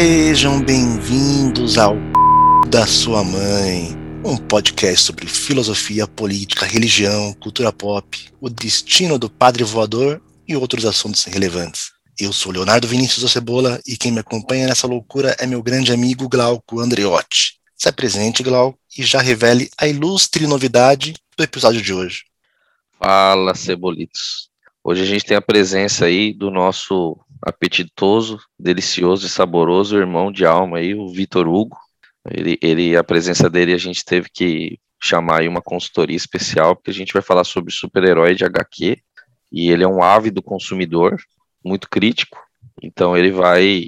Sejam bem-vindos ao da sua mãe, um podcast sobre filosofia, política, religião, cultura pop, o destino do padre voador e outros assuntos relevantes. Eu sou Leonardo Vinícius Cebola e quem me acompanha nessa loucura é meu grande amigo Glauco Andreotti. Se apresente, Glauco, e já revele a ilustre novidade do episódio de hoje. Fala, Cebolitos. Hoje a gente tem a presença aí do nosso apetitoso, delicioso e saboroso irmão de alma aí, o Vitor Hugo. Ele, ele, a presença dele a gente teve que chamar aí uma consultoria especial, porque a gente vai falar sobre super-herói de HQ, e ele é um ávido consumidor, muito crítico, então ele vai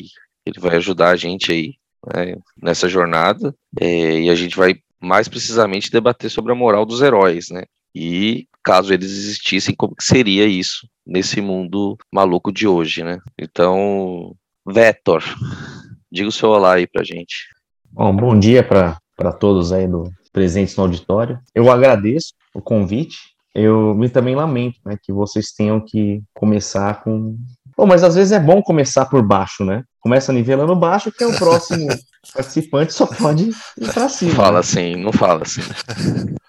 ele vai ajudar a gente aí né, nessa jornada, é, e a gente vai mais precisamente debater sobre a moral dos heróis, né? E caso eles existissem, como que seria isso nesse mundo maluco de hoje, né? Então, Vetor, diga o seu olá aí pra gente. Bom, bom dia para todos aí do presentes no auditório. Eu agradeço o convite. Eu me também lamento, né, que vocês tenham que começar com. Bom, mas às vezes é bom começar por baixo, né? Começa nivelando baixo, que é o próximo participante só pode ir para cima. Fala né? assim, não fala assim.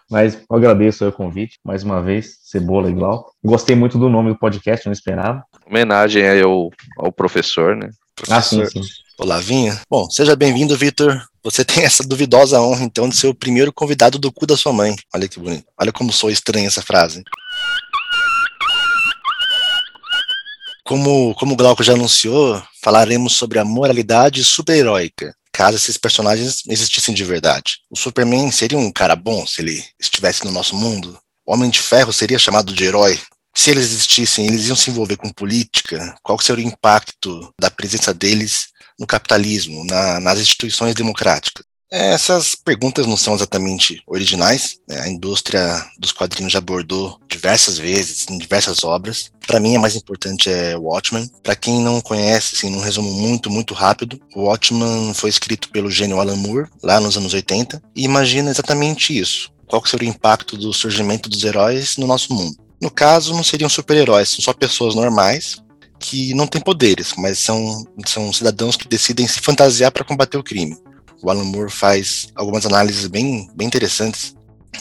Mas eu agradeço o convite, mais uma vez, Cebola e Glau. Gostei muito do nome do podcast, não esperava. Homenagem aí ao, ao professor, né? Ah, sim, sim. Olavinha. Bom, seja bem-vindo, Vitor. Você tem essa duvidosa honra, então, de ser o primeiro convidado do cu da sua mãe. Olha que bonito. Olha como sou estranha essa frase. Como, como o Glauco já anunciou, falaremos sobre a moralidade super-heróica, caso esses personagens existissem de verdade. O Superman seria um cara bom se ele estivesse no nosso mundo? O Homem de Ferro seria chamado de herói? Se eles existissem, eles iam se envolver com política? Qual seria o impacto da presença deles no capitalismo, na, nas instituições democráticas? Essas perguntas não são exatamente originais. Né? A indústria dos quadrinhos já abordou diversas vezes, em diversas obras. Para mim, a mais importante é Watchmen. Para quem não conhece, assim, num resumo muito, muito rápido, Watchmen foi escrito pelo gênio Alan Moore, lá nos anos 80, e imagina exatamente isso. Qual seria o impacto do surgimento dos heróis no nosso mundo? No caso, não seriam super-heróis, são só pessoas normais que não têm poderes, mas são, são cidadãos que decidem se fantasiar para combater o crime o Alan Moore faz algumas análises bem, bem interessantes,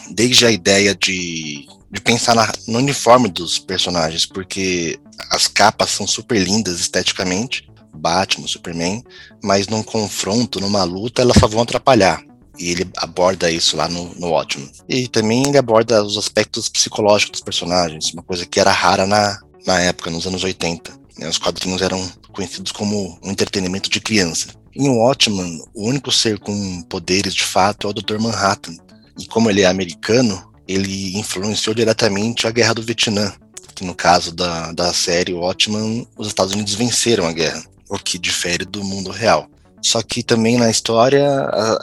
desde a ideia de, de pensar na, no uniforme dos personagens, porque as capas são super lindas esteticamente, Batman, Superman, mas num confronto, numa luta, elas só vão atrapalhar. E ele aborda isso lá no, no Watchmen. E também ele aborda os aspectos psicológicos dos personagens, uma coisa que era rara na, na época, nos anos 80. Né? Os quadrinhos eram conhecidos como um entretenimento de criança. Em Watchmen, o único ser com poderes de fato é o Dr. Manhattan. E como ele é americano, ele influenciou diretamente a Guerra do Vietnã. Que no caso da, da série Watchmen, os Estados Unidos venceram a guerra, o que difere do mundo real. Só que também na história,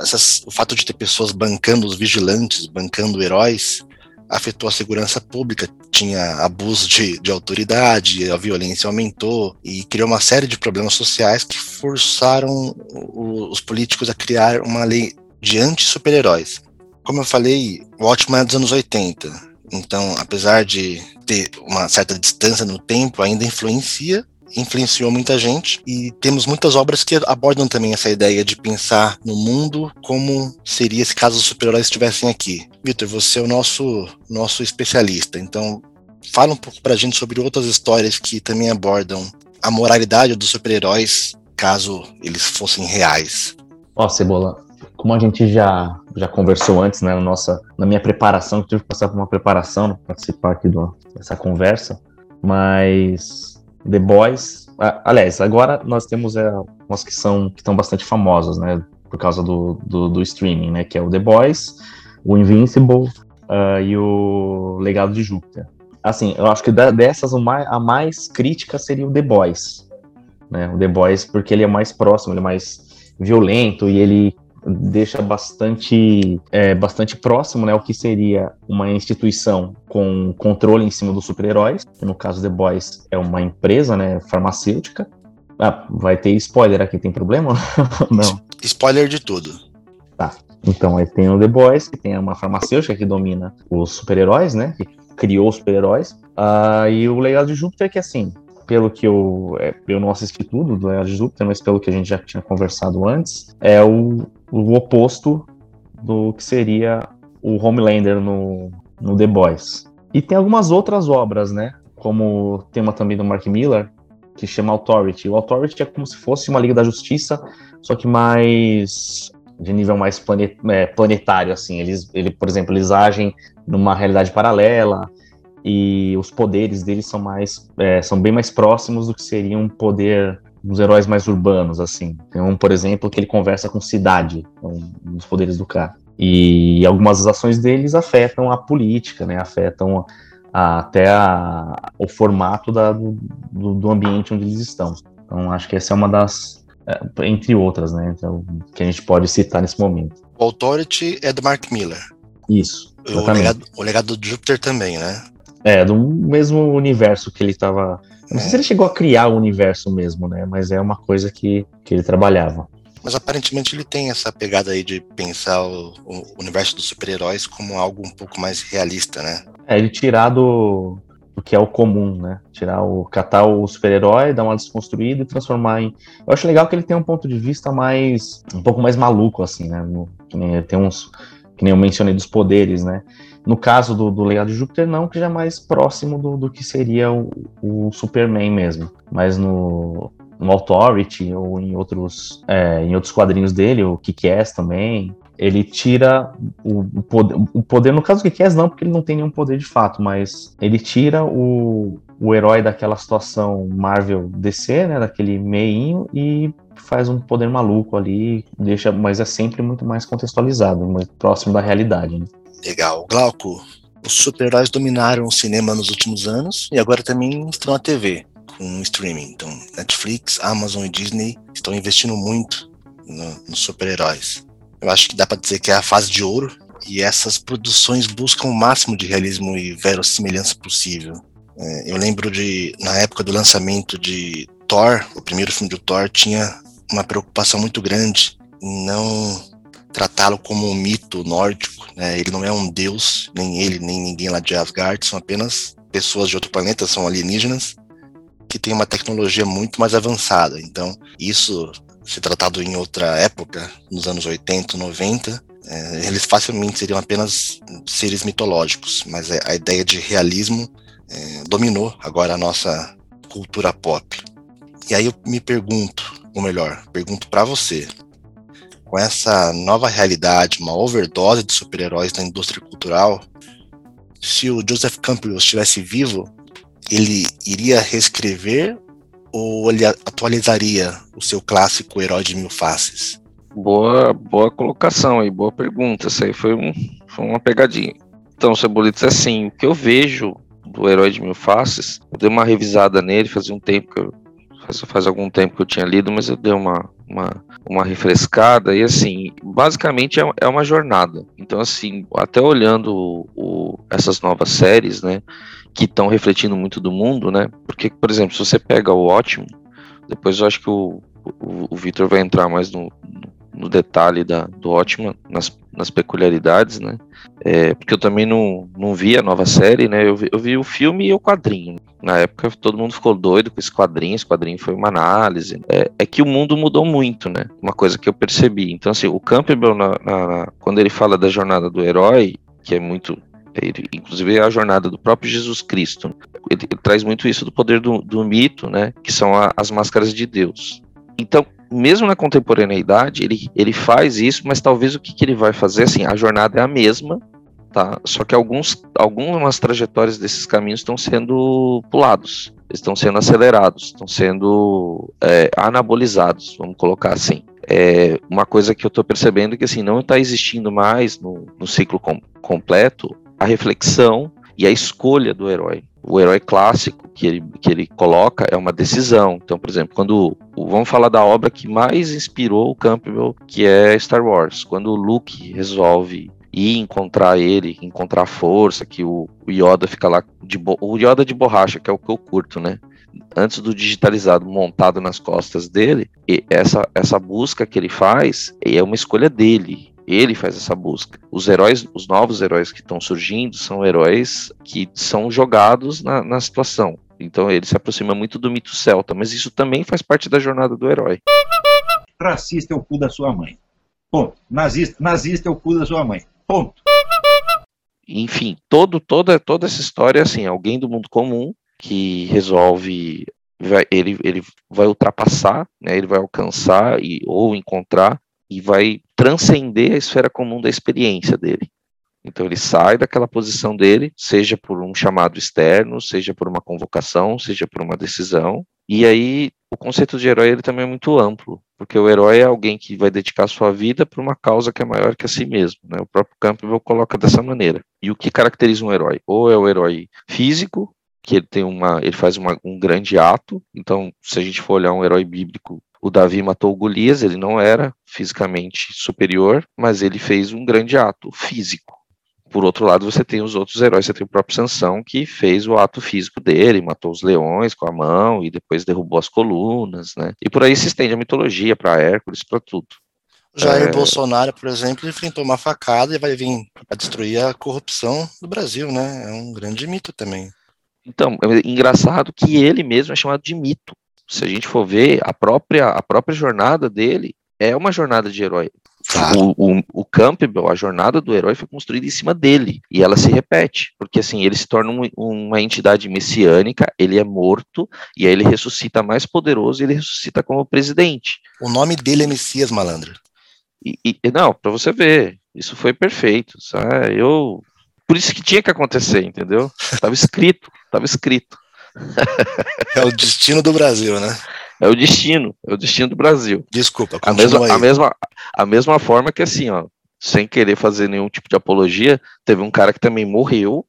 essas, o fato de ter pessoas bancando os vigilantes, bancando heróis, afetou a segurança pública, tinha abuso de, de autoridade, a violência aumentou e criou uma série de problemas sociais que forçaram os políticos a criar uma lei de anti-super-heróis. Como eu falei, o Watchmen é dos anos 80, então, apesar de ter uma certa distância no tempo, ainda influencia influenciou muita gente e temos muitas obras que abordam também essa ideia de pensar no mundo como seria se caso os super-heróis estivessem aqui. Vitor, você é o nosso nosso especialista, então fala um pouco pra gente sobre outras histórias que também abordam a moralidade dos super-heróis caso eles fossem reais. Ó, oh, Cebola, como a gente já, já conversou antes, né, na, nossa, na minha preparação, que tive que passar por uma preparação para participar aqui do, dessa conversa, mas The Boys. aliás, agora nós temos é, umas que são que estão bastante famosas, né? Por causa do, do, do, streaming, né? Que é o The Boys, o Invincible uh, e o Legado de Júpiter. Assim, eu acho que dessas a mais crítica seria o The Boys. Né? O The Boys, porque ele é mais próximo, ele é mais violento e ele deixa bastante, é, bastante próximo né, o que seria uma instituição com controle em cima dos super-heróis. No caso The Boys é uma empresa né, farmacêutica. Ah, vai ter spoiler aqui, tem problema? Não. Spoiler de tudo. Tá. Então aí tem o The Boys, que tem uma farmacêutica que domina os super-heróis, né? Que criou os super-heróis. Ah, e o legado de Júpiter é que assim, pelo que eu. É, eu não assisti tudo do Era de Júpiter, mas pelo que a gente já tinha conversado antes, é o, o oposto do que seria o Homelander no, no The Boys. E tem algumas outras obras, né? Como tem uma também do Mark Miller, que chama Authority. O Authority é como se fosse uma Liga da Justiça, só que mais de nível mais é, planetário, assim. Eles, ele, por exemplo, eles agem numa realidade paralela e os poderes deles são mais, é, são bem mais próximos do que seria um poder dos heróis mais urbanos, assim. Tem um, por exemplo, que ele conversa com cidade, é um dos poderes do cara. E algumas das ações deles afetam a política, né? Afetam a, até a, o formato da, do, do ambiente onde eles estão. Então, acho que essa é uma das, é, entre outras, né? Então, que a gente pode citar nesse momento. O Authority é do Mark Miller. Isso. O legado, o legado, do Júpiter também, né? É, do mesmo universo que ele estava. Não sei se ele chegou a criar o universo mesmo, né? Mas é uma coisa que, que ele trabalhava. Mas aparentemente ele tem essa pegada aí de pensar o, o universo dos super-heróis como algo um pouco mais realista, né? É, ele tirar do, do que é o comum, né? Tirar o. catar o super-herói, dar uma desconstruída e transformar em. Eu acho legal que ele tem um ponto de vista mais. um pouco mais maluco, assim, né? Tem uns. Que nem eu mencionei dos poderes, né? No caso do, do Legado de Júpiter, não, que já é mais próximo do, do que seria o, o Superman mesmo. Mas no, no Authority ou em outros, é, em outros quadrinhos dele, o Kick-Ass também, ele tira o, o, poder, o poder, no caso do Kick-Ass não, porque ele não tem nenhum poder de fato, mas ele tira o, o herói daquela situação Marvel DC, né, daquele meinho, e faz um poder maluco ali, deixa, mas é sempre muito mais contextualizado, muito próximo da realidade. Né? Legal. Glauco, os super-heróis dominaram o cinema nos últimos anos e agora também estão na TV com streaming. Então, Netflix, Amazon e Disney estão investindo muito no, nos super-heróis. Eu acho que dá para dizer que é a fase de ouro e essas produções buscam o máximo de realismo e verossimilhança possível. É, eu lembro de, na época do lançamento de Thor, o primeiro filme do Thor, tinha uma preocupação muito grande em não tratá-lo como um mito nórdico. Né? Ele não é um deus, nem ele, nem ninguém lá de Asgard, são apenas pessoas de outro planeta, são alienígenas que tem uma tecnologia muito mais avançada. Então, isso, se tratado em outra época, nos anos 80, 90, é, eles facilmente seriam apenas seres mitológicos, mas a ideia de realismo é, dominou agora a nossa cultura pop. E aí eu me pergunto, ou melhor, pergunto para você, com essa nova realidade, uma overdose de super-heróis na indústria cultural, se o Joseph Campbell estivesse vivo, ele iria reescrever ou ele atualizaria o seu clássico Herói de Mil Faces? Boa, boa colocação aí, boa pergunta. Isso aí foi, um, foi uma pegadinha. Então, Cebolitos, assim, o que eu vejo do Herói de Mil Faces, eu dei uma revisada nele, fazia um tempo que eu, faz, faz algum tempo que eu tinha lido, mas eu dei uma, uma, uma refrescada e assim, basicamente é, é uma jornada. Então, assim, até olhando o, o, essas novas séries, né, que estão refletindo muito do mundo, né? Porque, por exemplo, se você pega o ótimo, depois eu acho que o, o, o Victor vai entrar mais no, no detalhe da, do ótimo, nas, nas peculiaridades, né? É, porque eu também não, não vi a nova série, né? Eu vi, eu vi o filme e o quadrinho. Na época todo mundo ficou doido com esse quadrinho, esse quadrinho foi uma análise. É, é que o mundo mudou muito, né? Uma coisa que eu percebi. Então, assim, o Campbell, na, na, quando ele fala da jornada do herói, que é muito ele, inclusive é a jornada do próprio Jesus Cristo. Ele, ele traz muito isso do poder do, do mito, né, que são a, as máscaras de Deus. Então, mesmo na contemporaneidade, ele, ele faz isso, mas talvez o que, que ele vai fazer, assim, a jornada é a mesma, tá? Só que alguns, algumas trajetórias desses caminhos estão sendo pulados, estão sendo acelerados, estão sendo é, anabolizados, vamos colocar assim. É uma coisa que eu estou percebendo que assim não está existindo mais no, no ciclo com, completo a reflexão e a escolha do herói. O herói clássico que ele, que ele coloca é uma decisão. Então, por exemplo, quando vamos falar da obra que mais inspirou o Campbell, que é Star Wars, quando o Luke resolve ir encontrar ele, encontrar força, que o, o Yoda fica lá de o Yoda de borracha, que é o que eu curto, né? Antes do digitalizado montado nas costas dele, essa, essa busca que ele faz é uma escolha dele. Ele faz essa busca. Os heróis, os novos heróis que estão surgindo, são heróis que são jogados na, na situação. Então ele se aproxima muito do mito celta, mas isso também faz parte da jornada do herói. Racista é o cu da sua mãe. Ponto. Nazista, nazista é o cu da sua mãe. Ponto. Enfim, todo, toda, toda essa história é assim, alguém do mundo comum que resolve vai, ele, ele vai ultrapassar, né, ele vai alcançar e, ou encontrar e vai transcender a esfera comum da experiência dele. Então ele sai daquela posição dele, seja por um chamado externo, seja por uma convocação, seja por uma decisão. E aí o conceito de herói ele também é muito amplo, porque o herói é alguém que vai dedicar sua vida para uma causa que é maior que a si mesmo. Né? O próprio Campbell coloca dessa maneira. E o que caracteriza um herói? Ou é o herói físico, que ele tem uma, ele faz uma, um grande ato. Então, se a gente for olhar um herói bíblico, o Davi matou Golias, ele não era fisicamente superior, mas ele fez um grande ato físico. Por outro lado, você tem os outros heróis, você tem o próprio Sansão, que fez o ato físico dele, matou os leões com a mão e depois derrubou as colunas, né? E por aí se estende a mitologia para Hércules, para tudo. Jair é... Bolsonaro, por exemplo, enfrentou uma facada e vai vir para destruir a corrupção do Brasil, né? É um grande mito também. Então, é engraçado que ele mesmo é chamado de mito. Se a gente for ver, a própria, a própria jornada dele é uma jornada de herói. Claro. O, o, o, Campbell, a jornada do herói foi construída em cima dele, e ela se repete, porque assim, ele se torna um, uma entidade messiânica, ele é morto, e aí ele ressuscita mais poderoso, e ele ressuscita como presidente. O nome dele é Messias, malandro. E, e não, para você ver, isso foi perfeito, sabe? Eu por isso que tinha que acontecer, entendeu? Tava escrito, tava escrito. É o destino do Brasil, né? É o destino, é o destino do Brasil. Desculpa, a mesma, a mesma, a mesma forma que assim, ó, sem querer fazer nenhum tipo de apologia, teve um cara que também morreu,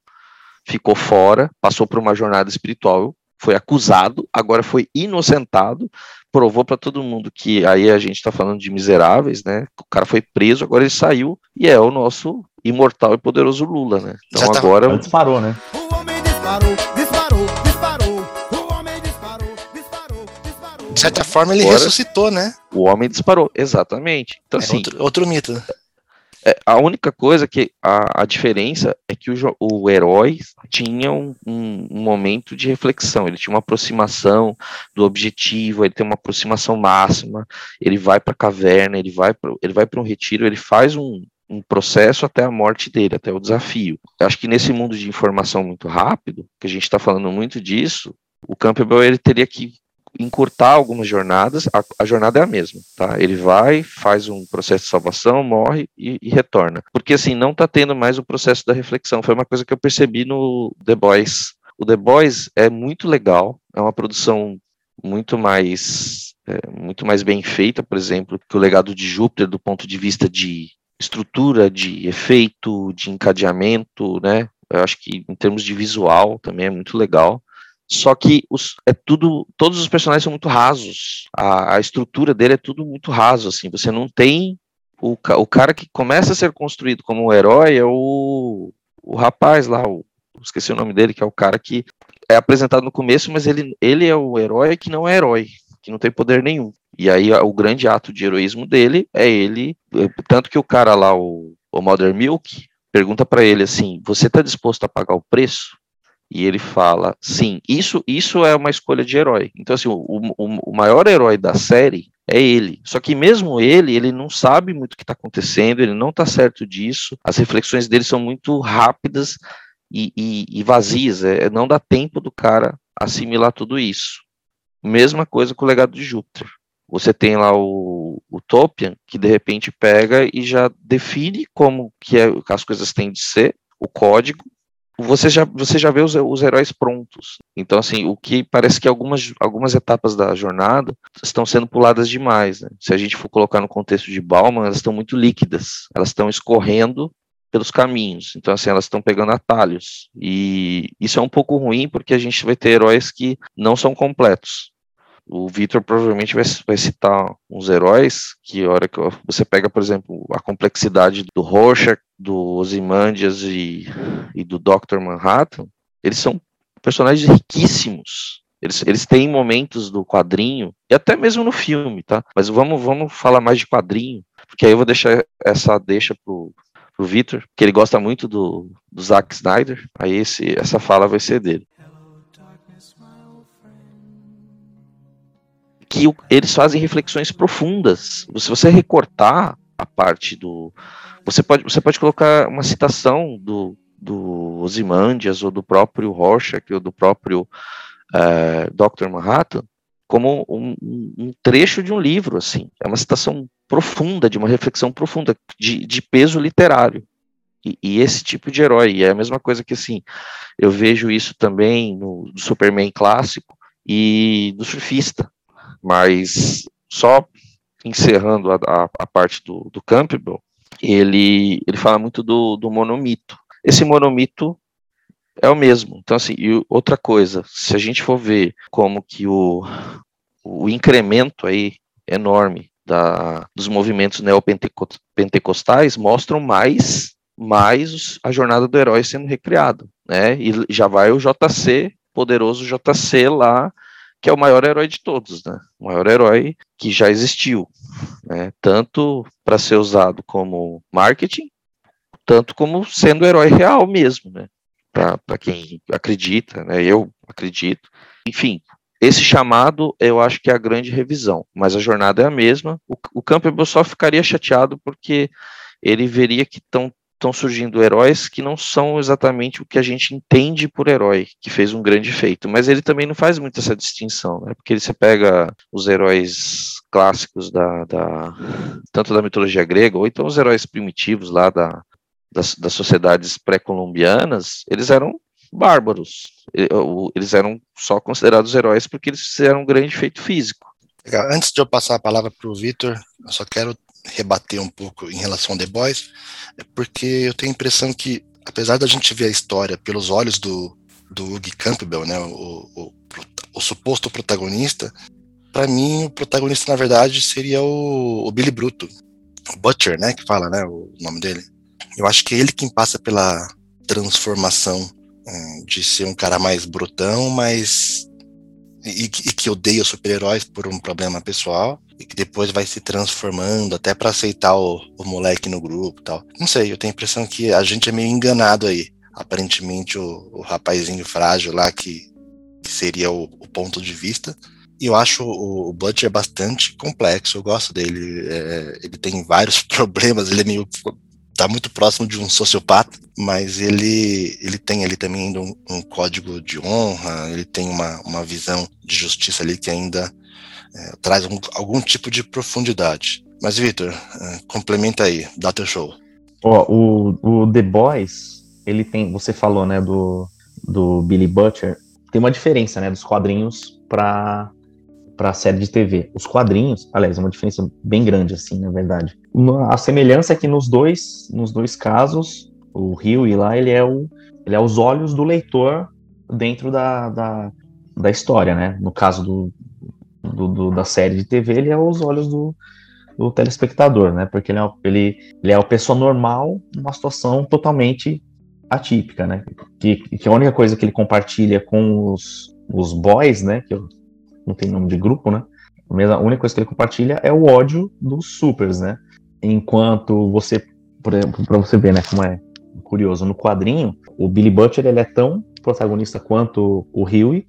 ficou fora, passou por uma jornada espiritual, foi acusado, agora foi inocentado, provou para todo mundo que aí a gente está falando de miseráveis, né? O cara foi preso, agora ele saiu e é o nosso imortal e poderoso Lula, né? Então tá, agora disparou, né? O homem disparou, disparou, disparou. De certa forma ele agora, ressuscitou, né? O homem disparou, exatamente. Então é assim, outro, outro mito. É, a única coisa que a, a diferença é que o, o herói tinha um, um, um, momento de reflexão, ele tinha uma aproximação do objetivo, ele tem uma aproximação máxima, ele vai para a caverna, ele vai para um retiro, ele faz um, um processo até a morte dele, até o desafio. Eu acho que nesse mundo de informação muito rápido, que a gente está falando muito disso, o Campbell ele teria que encurtar algumas jornadas, a, a, jornada é a mesma, tá? Ele vai, faz um processo de salvação, morre e, e retorna. Porque assim, não está tendo mais o processo da reflexão. Foi uma coisa que eu percebi no The Boys. O The Boys é muito legal, é uma produção muito mais é, muito mais bem feita, por exemplo, que o legado de Júpiter do ponto de vista de estrutura, de efeito, de encadeamento, né? Eu acho que em termos de visual também é muito legal. Só que os, é tudo, todos os personagens são muito rasos. A, a estrutura dele é tudo muito raso, assim. Você não tem o, o cara que começa a ser construído como um herói é o, o rapaz lá, o, esqueci o nome dele, que é o cara que é apresentado no começo, mas ele, ele é o herói que não é herói, que não tem poder nenhum. E aí o grande ato de heroísmo dele é ele, tanto que o cara lá, o, o Mother Milk, pergunta para ele assim: "Você está disposto a pagar o preço?" E ele fala, sim, isso, isso é uma escolha de herói. Então, assim, o, o, o maior herói da série é ele. Só que mesmo ele, ele não sabe muito o que está acontecendo, ele não está certo disso, as reflexões dele são muito rápidas e, e, e vazias, é, não dá tempo do cara assimilar tudo isso. Mesma coisa com o legado de Júpiter. Você tem lá o, o Topian, que de repente pega e já define como que, é, as coisas têm de ser, o código, você já, você já vê os, os heróis prontos. Então, assim, o que parece que algumas, algumas etapas da jornada estão sendo puladas demais. Né? Se a gente for colocar no contexto de Bauman, elas estão muito líquidas, elas estão escorrendo pelos caminhos. Então, assim, elas estão pegando atalhos. E isso é um pouco ruim porque a gente vai ter heróis que não são completos. O Victor provavelmente vai, vai, citar uns heróis que, a hora que você pega, por exemplo, a complexidade do Rorschach, do Ozymandias e, e do Dr. Manhattan, eles são personagens riquíssimos. Eles, eles têm momentos do quadrinho, e até mesmo no filme, tá? Mas vamos, vamos falar mais de quadrinho, porque aí eu vou deixar essa deixa pro, pro Victor, que ele gosta muito do, do Zack Snyder, aí esse, essa fala vai ser dele. Que eles fazem reflexões profundas. Se você recortar a parte do. Você pode, você pode colocar uma citação do, do Ozymandias ou do próprio Rorschach ou do próprio é, Dr. Manhattan como um, um, trecho de um livro, assim. É uma citação profunda, de uma reflexão profunda, de, de peso literário. E, e, esse tipo de herói. E é a mesma coisa que, assim, eu vejo isso também no, no Superman clássico e do surfista. Mas só encerrando a, a, a parte do, do Campbell, ele, ele fala muito do, do monomito. Esse monomito é o mesmo. Então, assim, e outra coisa, se a gente for ver como que o, o incremento aí enorme da, dos movimentos neopentecostais mostram mais mais a jornada do herói sendo recriada, né? E já vai o JC, poderoso JC lá, que é o maior herói de todos, né? O maior herói que já existiu, né? Tanto para ser usado como marketing, tanto como sendo herói real mesmo, né? Para quem acredita, né? Eu acredito. Enfim, esse chamado eu acho que é a grande revisão, mas a jornada é a mesma. O, o Campbell só ficaria chateado porque ele veria que estão estão surgindo heróis que não são exatamente o que a gente entende por herói, que fez um grande feito. Mas ele também não faz muito essa distinção, né? Porque você pega os heróis clássicos da, da tanto da mitologia grega, ou então os heróis primitivos lá da, das, das sociedades pré-colombianas, eles eram bárbaros. Eles eram só considerados heróis porque eles fizeram um grande feito físico. Legal. Antes de eu passar a palavra para o Vitor, eu só quero rebater um pouco em relação a The Boys, é porque eu tenho a impressão que, apesar da gente ver a história pelos olhos do, do Hugh Campbell, né, o, o, o suposto protagonista, para mim o protagonista na verdade seria o, o, Billy Bruto, o Butcher, né, que fala, né, o nome dele. Eu acho que é ele quem passa pela transformação um, de ser um cara mais brutão, mas e, e que odeia super-heróis por um problema pessoal e que depois vai se transformando até para aceitar o, o moleque no grupo tal. Não sei, eu tenho a impressão que a gente é meio enganado aí. Aparentemente o, o rapazinho frágil lá que, que seria o, o, ponto de vista. E eu acho o, o Butcher bastante complexo, eu gosto dele. É, ele tem vários problemas, ele é meio tá muito próximo de um sociopata, mas ele, ele tem ali também um, um código de honra, ele tem uma, uma visão de justiça ali que ainda é, traz um, algum tipo de profundidade. Mas, Victor, é, complementa aí, dá teu show. Ó, o, o The Boys, ele tem, você falou, né, do, do Billy Butcher, tem uma diferença, né, dos quadrinhos para para a série de TV. Os quadrinhos, aliás, é uma diferença bem grande, assim, na verdade. A semelhança é que nos dois, nos dois casos, o Rio e lá, ele é, o, ele é os olhos do leitor dentro da, da, da história, né? No caso do, do, do, da série de TV, ele é os olhos do, do telespectador, né? Porque ele é, ele, ele é a pessoa normal numa situação totalmente atípica, né? Que, que a única coisa que ele compartilha com os, os boys, né? Que não tem nome de grupo, né? A única coisa que ele compartilha é o ódio dos supers, né? Enquanto você, por exemplo, para você ver, né, como é curioso, no quadrinho, o Billy Butcher ele é tão protagonista quanto o Huey,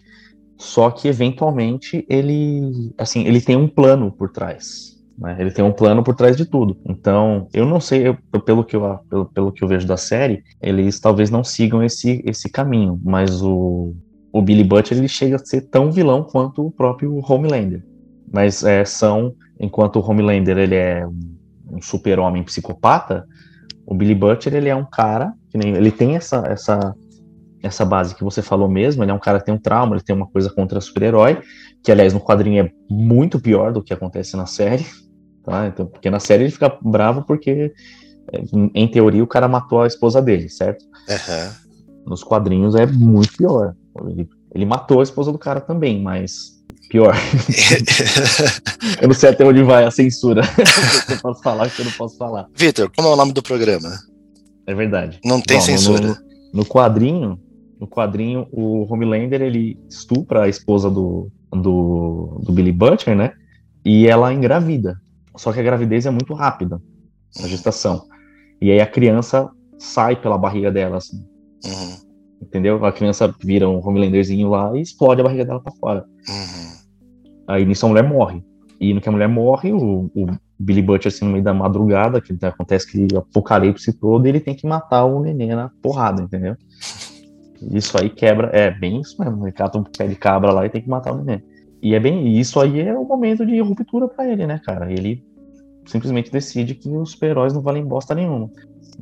só que eventualmente ele, assim, ele tem um plano por trás. Né? Ele tem um plano por trás de tudo. Então, eu não sei, eu, pelo, que eu, pelo, pelo que eu vejo da série, eles talvez não sigam esse, esse caminho, mas o, o Billy Butcher ele chega a ser tão vilão quanto o próprio Homelander. Mas é, são, enquanto o Homelander ele é um super-homem psicopata, o Billy Butcher ele é um cara que nem, ele tem essa, essa essa base que você falou mesmo, ele é um cara que tem um trauma, ele tem uma coisa contra super-herói, que aliás no quadrinho é muito pior do que acontece na série, tá? Então, porque na série ele fica bravo porque, em teoria, o cara matou a esposa dele, certo? Uhum. Nos quadrinhos é muito pior. Ele, ele matou a esposa do cara também, mas pior. eu não sei até onde vai a censura. eu posso falar que eu não posso falar. Vitor, como é o nome do programa? É verdade. Não tem Bom, censura. No, no, quadrinho, no quadrinho, o Homelander ele estupra a esposa do, do, do Billy Butcher, né? E ela engravida. Só que a gravidez é muito rápida, a gestação. E aí a criança sai pela barriga dela, assim. Uhum. Entendeu? A criança vira um Homelanderzinho lá e explode a barriga dela pra fora. Uhum. Aí nisso a mulher morre. E no que a mulher morre, o, o Billy Butcher, assim, no meio da madrugada, que acontece que apocalipse todo, ele tem que matar o neném na porrada, entendeu? Isso aí quebra, é bem isso mesmo, ele cata um pé de cabra lá e tem que matar o neném. E é bem, isso aí é o momento de ruptura para ele, né, cara? Ele simplesmente decide que os super-heróis não valem bosta nenhuma.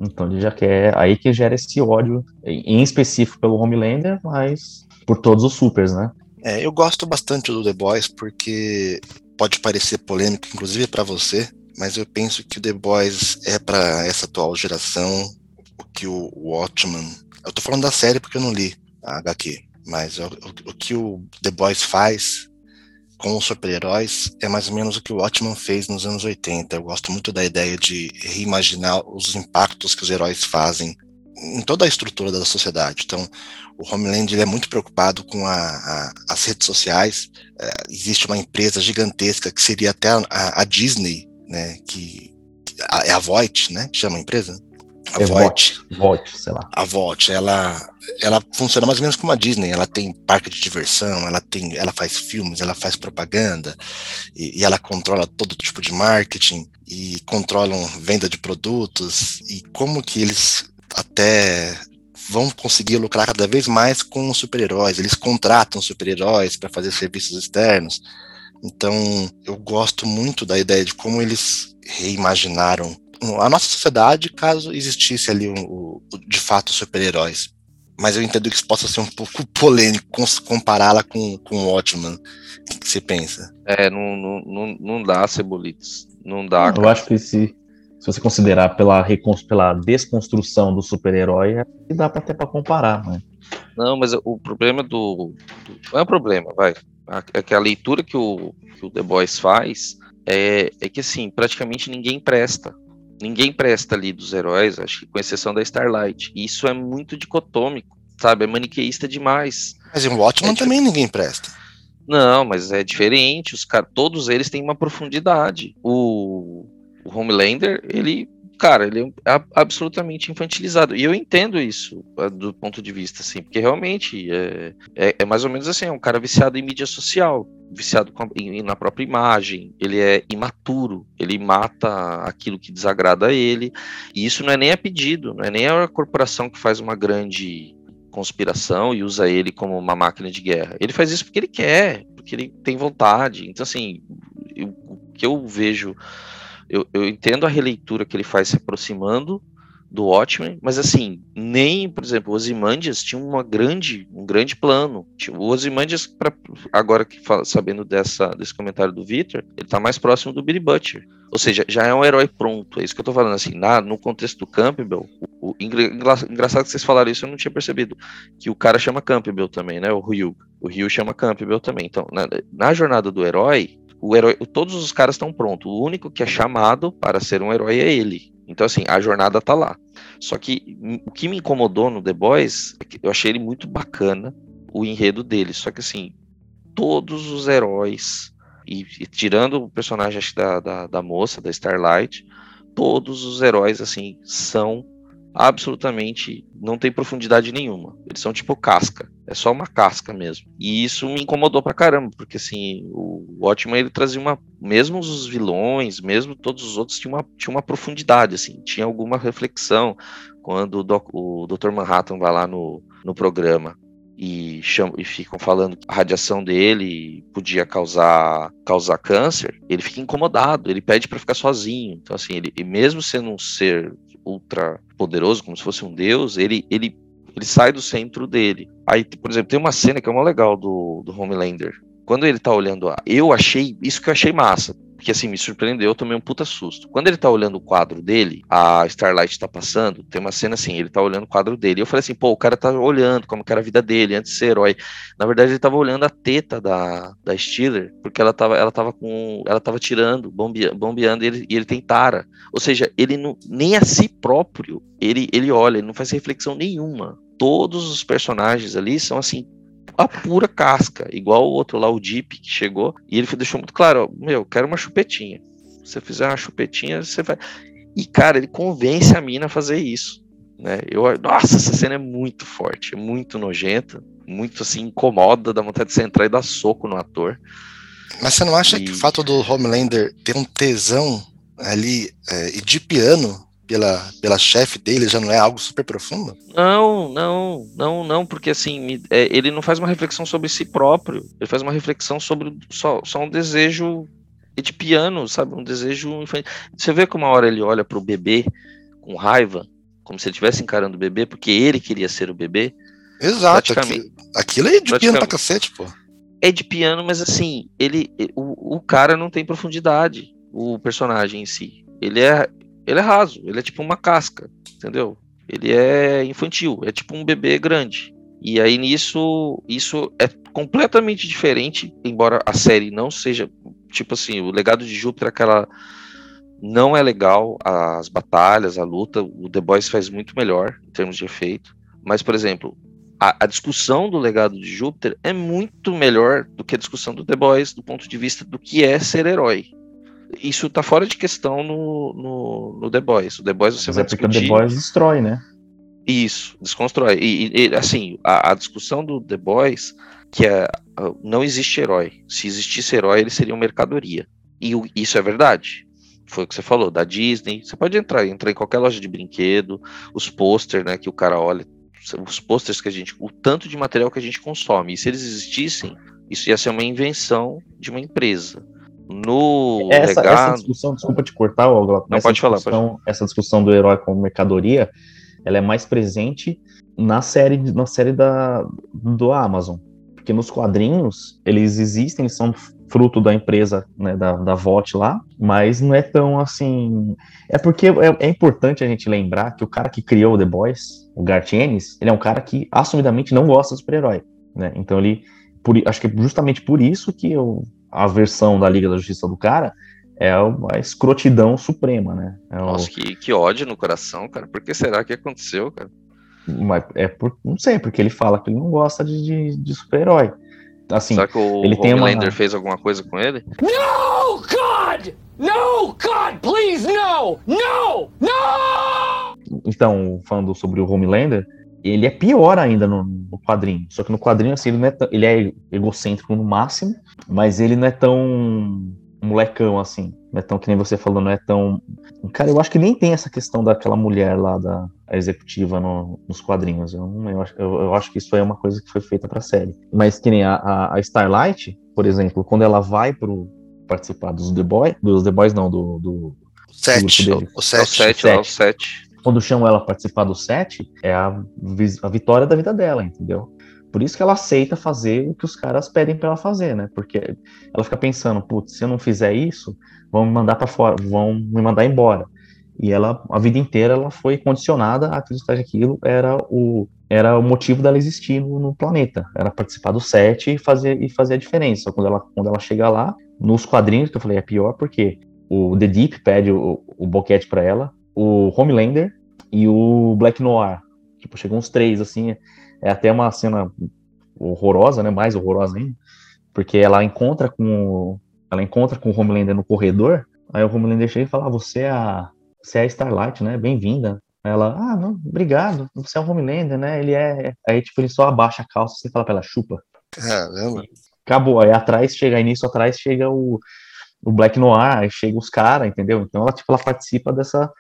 Então ele já quer, aí que gera esse ódio, em específico pelo Homelander, mas por todos os supers, né? É, eu gosto bastante do The Boys porque pode parecer polêmico, inclusive para você, mas eu penso que o The Boys é para essa atual geração o que o Watchman. Eu tô falando da série porque eu não li a HQ, mas o, o, o que o The Boys faz com os super-heróis é mais ou menos o que o Watchman fez nos anos 80. Eu gosto muito da ideia de reimaginar os impactos que os heróis fazem em toda a estrutura da sociedade. Então, o Homeland ele é muito preocupado com a, a, as redes sociais. É, existe uma empresa gigantesca que seria até a, a Disney, né? Que é a Voight, né? Chama a empresa. A é. Voight, sei lá. A Voight, ela, ela funciona mais ou menos como a Disney. Ela tem parque de diversão, ela tem, ela faz filmes, ela faz propaganda e, e ela controla todo tipo de marketing e controlam venda de produtos e como que eles até vão conseguir lucrar cada vez mais com os super-heróis. Eles contratam super-heróis para fazer serviços externos. Então, eu gosto muito da ideia de como eles reimaginaram a nossa sociedade caso existisse ali um, um, de fato super-heróis. Mas eu entendo que isso possa ser um pouco polêmico compará-la com, com o Watchman. O que, você pensa? É, não, não, não, não dá, Cebolites. Não dá. Eu cara. acho que se, se você considerar pela, pela desconstrução do super-herói, é dá para até para comparar, né? Não, mas o problema do, do, Não é um problema, vai. É que a leitura que o, que o The Boys faz é, é que, assim, praticamente ninguém presta. Ninguém presta ali dos heróis, acho que com exceção da Starlight. E isso é muito dicotômico, sabe? É maniqueísta demais. Mas em Watchmen é também ninguém presta. Não, mas é diferente. Os cara, todos eles têm uma profundidade. O, o Homelander, ele, cara, ele é absolutamente infantilizado. E eu entendo isso é, do ponto de vista, assim, porque realmente é, é, é mais ou menos assim, é um cara viciado em mídia social viciado na própria imagem, ele é imaturo, ele mata aquilo que desagrada a ele, e isso não é nem a pedido, não é nem a corporação que faz uma grande conspiração e usa ele como uma máquina de guerra. Ele faz isso porque ele quer, porque ele tem vontade. Então, assim, eu, o que eu vejo, eu, eu entendo a releitura que ele faz se aproximando do Watchmen, mas assim, nem, por exemplo, o Ozymandias tinha uma grande, um grande plano. O Ozymandias, pra, agora que fala, sabendo dessa, desse comentário do Victor, ele está mais próximo do Billy Butcher. Ou seja, já é um herói pronto. É isso que eu estou falando, assim, na, no contexto do Campbell, o, o engraçado que vocês falaram isso, eu não tinha percebido, que o cara chama Campbell também, né, o Hugh. O Hugh chama Campbell também. Então, na, na jornada do herói, o herói, todos os caras estão prontos. O único que é chamado para ser um herói é ele. Então, assim, a jornada tá lá. Só que o que me incomodou no The Boys é que eu achei ele muito bacana, o enredo dele. Só que, assim, todos os heróis, e, e tirando o personagem da, da, da moça, da Starlight, todos os heróis, assim, são absolutamente não tem profundidade nenhuma. Eles são tipo casca, é só uma casca mesmo. E isso me incomodou pra caramba, porque assim, o Watchmen ele trazia uma, mesmo os vilões, mesmo todos os outros tinham uma, tinha uma profundidade assim, tinha alguma reflexão quando o, Doc, o Dr. Manhattan vai lá no, no programa e, chamam, e ficam falando que a radiação dele podia causar, causar câncer, ele fica incomodado, ele pede para ficar sozinho. Então, assim, ele, mesmo sendo um ser ultra poderoso, como se fosse um deus, ele, ele, ele sai do centro dele. Aí, por exemplo, tem uma cena que é uma legal do, do Homelander. Quando ele tá olhando, a, eu achei, isso que eu achei massa, porque assim, me surpreendeu, eu tomei um puta susto. Quando ele tá olhando o quadro dele, a Starlight tá passando, tem uma cena assim, ele tá olhando o quadro dele. Eu falei assim, pô, o cara tá olhando como que era a vida dele antes de ser herói. Na verdade, ele tava olhando a teta da, da Steeler, porque ela tava, ela tava com. Ela tava tirando, bombeando, bombeando ele, e ele tem tara. Ou seja, ele não, nem a si próprio ele, ele olha, ele não faz reflexão nenhuma. Todos os personagens ali são assim, a pura casca, igual o outro lá, o Deep, que chegou, e ele deixou muito claro, ó, meu, quero uma chupetinha. Se você fizer uma chupetinha, você vai... E, cara, ele convence a mina a fazer isso. Né? Eu, nossa, essa cena é muito forte, é muito nojenta, muito assim, incomoda, dá vontade de você entrar e dar soco no ator. Mas você não acha E- que o fato do Homelander ter um tesão ali é, e de piano pela, pela chefe dele já não é algo super profundo? Não, não, não, não, porque assim, é, ele não faz uma reflexão sobre si próprio, ele faz uma reflexão sobre só, só um desejo de piano, sabe? Um desejo infantil. Você vê como uma hora ele olha pro bebê com raiva, como se ele estivesse encarando o bebê, porque ele queria ser o bebê. Exato. Praticamente- Aquilo, aquilo é de piano pra cacete, pô. É de piano, mas assim, ele, o, o cara não tem profundidade, o personagem em si. Ele é, ele é raso, ele é tipo uma casca, entendeu? Ele é infantil, é tipo um bebê grande. E aí nisso, isso é completamente diferente, embora a série não seja, tipo assim, o legado de Júpiter, aquela não é legal, as batalhas, a luta, o The Boys faz muito melhor em termos de efeito. Mas, por exemplo, a, a discussão do legado de Júpiter é muito melhor do que a discussão do The Boys do ponto de vista do que é ser herói. Isso tá fora de questão no, no, no The Boys. O The Boys você Mas vai é porque o discutir... The Boys destrói, né? Isso, desconstrói. E, e- assim, a, a discussão do The Boys, que é ah, não existe herói. Se existisse herói, ele seria uma mercadoria. E o- isso é verdade. Foi o que você falou, da Disney. Você pode entrar, entrar em qualquer loja de brinquedo, os posters, né, que o cara olha, os posters que a gente, o tanto de material que a gente consome. E se eles existissem, isso ia ser uma invenção de uma empresa. No Essa, essa legado, discussão, desculpa te cortar, Glauco, Não, essa pode falar, discussão- Essa discussão do herói como mercadoria, ela é mais presente na série, na série da, do Amazon. Porque nos quadrinhos, eles existem, eles são fruto da empresa, né, da, da VOT lá, mas não é tão assim... É porque é, é importante a gente lembrar que o cara que criou o The Boys, o Garth Ennis, ele é um cara que assumidamente não gosta de super-herói, né? Então ele... Por, acho que é justamente por isso que eu, a versão da Liga da Justiça do cara é a escrotidão suprema, né? É, o- nossa, que, que ódio no coração, cara. Por que será que aconteceu, cara? mas é por, não sei, porque ele fala que ele não gosta de, de, de super-herói. Assim, Será que o ele tem uma- Homelander fez alguma coisa com ele? No, God! No, God, please, no! No! No! então, falando sobre o Homelander, ele é pior ainda no, no quadrinho. Só que no quadrinho, assim, ele, não é tão- ele é egocêntrico no máximo, mas ele não é tão molecão assim. Não é tão que nem você falou, não é tão. Cara, eu acho que nem tem essa questão daquela mulher lá da a executiva no- nos quadrinhos. Eu, não- eu, acho, eu, eu acho que isso é uma coisa que foi feita pra série. Mas que nem a, a, a Starlight, por exemplo, quando ela vai pro participar dos The Boys, dos The Boys não, do, do Sete. dele. O É o sete. 7, lá, o 7. Quando chamam ela participar do set, é a, a vitória da vida dela, entendeu? Por isso que ela aceita fazer o que os caras pedem pra ela fazer, né? Porque ela fica pensando, putz, se eu não fizer isso, vão me mandar para fora, vão me mandar embora. E ela, a vida inteira, ela foi condicionada a acreditar que aquilo era o, era o motivo dela existir no, no planeta. Era participar do set e fazer, e fazer a diferença. Quando ela, quando ela chega lá, nos quadrinhos, que eu falei, é pior porque o The Deep pede o, o boquete pra ela, o Homelander e o Black Noir. Tipo, chegam uns três, assim. É até uma cena horrorosa, né? Mais horrorosa ainda. Porque ela encontra com ela encontra com o Homelander no corredor. Aí o Homelander chega e fala: ah, você é a, você é a Starlight, né? Bem-vinda. Ela, ah, não, obrigado. Você é o Homelander, né? Ele é. Aí, tipo, ele só abaixa a calça e fala pra ela, chupa. Caramba. Acabou. Aí atrás chega, aí nisso atrás chega o, o Black Noir, aí chega os caras, entendeu? Então ela, tipo, ela participa dessa.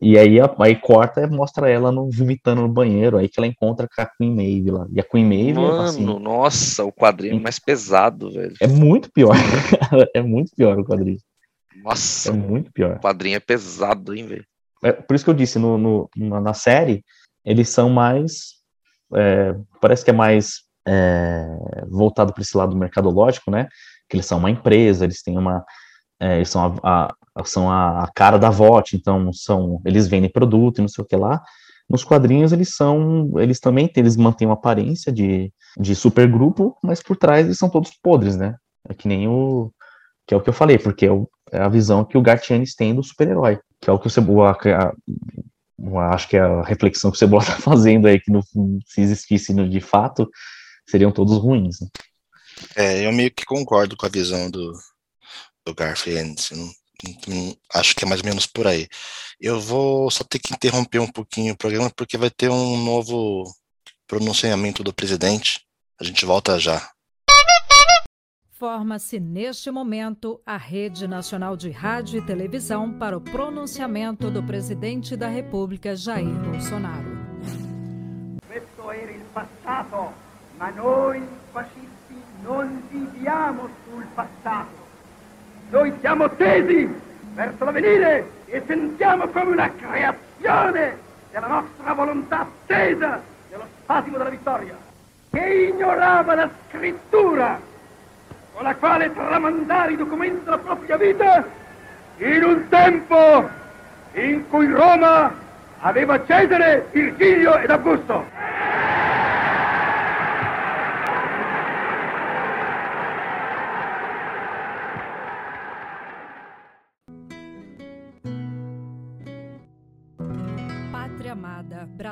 E aí, aí corta e mostra ela no, vomitando no banheiro, aí que ela encontra com a Queen Maeve lá. E a Queen Maeve, Mano, assim, nossa, o quadrinho é mais pesado, velho. é muito pior. é muito pior o quadrinho. Nossa, É muito pior. o quadrinho é pesado, hein, velho. É, por isso que eu disse, no, no- na, na série, eles são mais. é, parece que é mais é, voltado para esse lado mercadológico, né? Que eles são uma empresa, eles têm uma. é, eles são a, a- são a, a cara da VOT, então são, eles vendem produto e não sei o que lá. Nos quadrinhos eles são, eles também eles mantêm uma aparência de, de supergrupo, mas por trás eles são todos podres, né? É que nem o, que é o que eu falei, porque é, o- é a visão que o Gartienes tem do super-herói, que é o que o Cebola, a- eu acho que é a reflexão que o Cebola tá fazendo aí, que no, se existisse no, de fato, seriam todos ruins. Né? É, eu meio que concordo com a visão do, do Garfield. Acho que é mais ou menos por aí. Eu vou só ter que interromper um pouquinho o programa, porque vai ter um novo pronunciamento do presidente. A gente volta já. Forma-se neste momento a Rede Nacional de Rádio e Televisão para o pronunciamento do presidente da República, Jair Bolsonaro. Questo era il passato, ma noi fascisti non viviamo sul passato. Noi siamo tesi verso l'avvenire e sentiamo come una creazione della nostra volontà attesa nello spasimo della vittoria, che ignorava la scrittura con la quale tramandare i documenti della propria vita in un tempo in cui Roma aveva Cesare, Virgilio ed Augusto.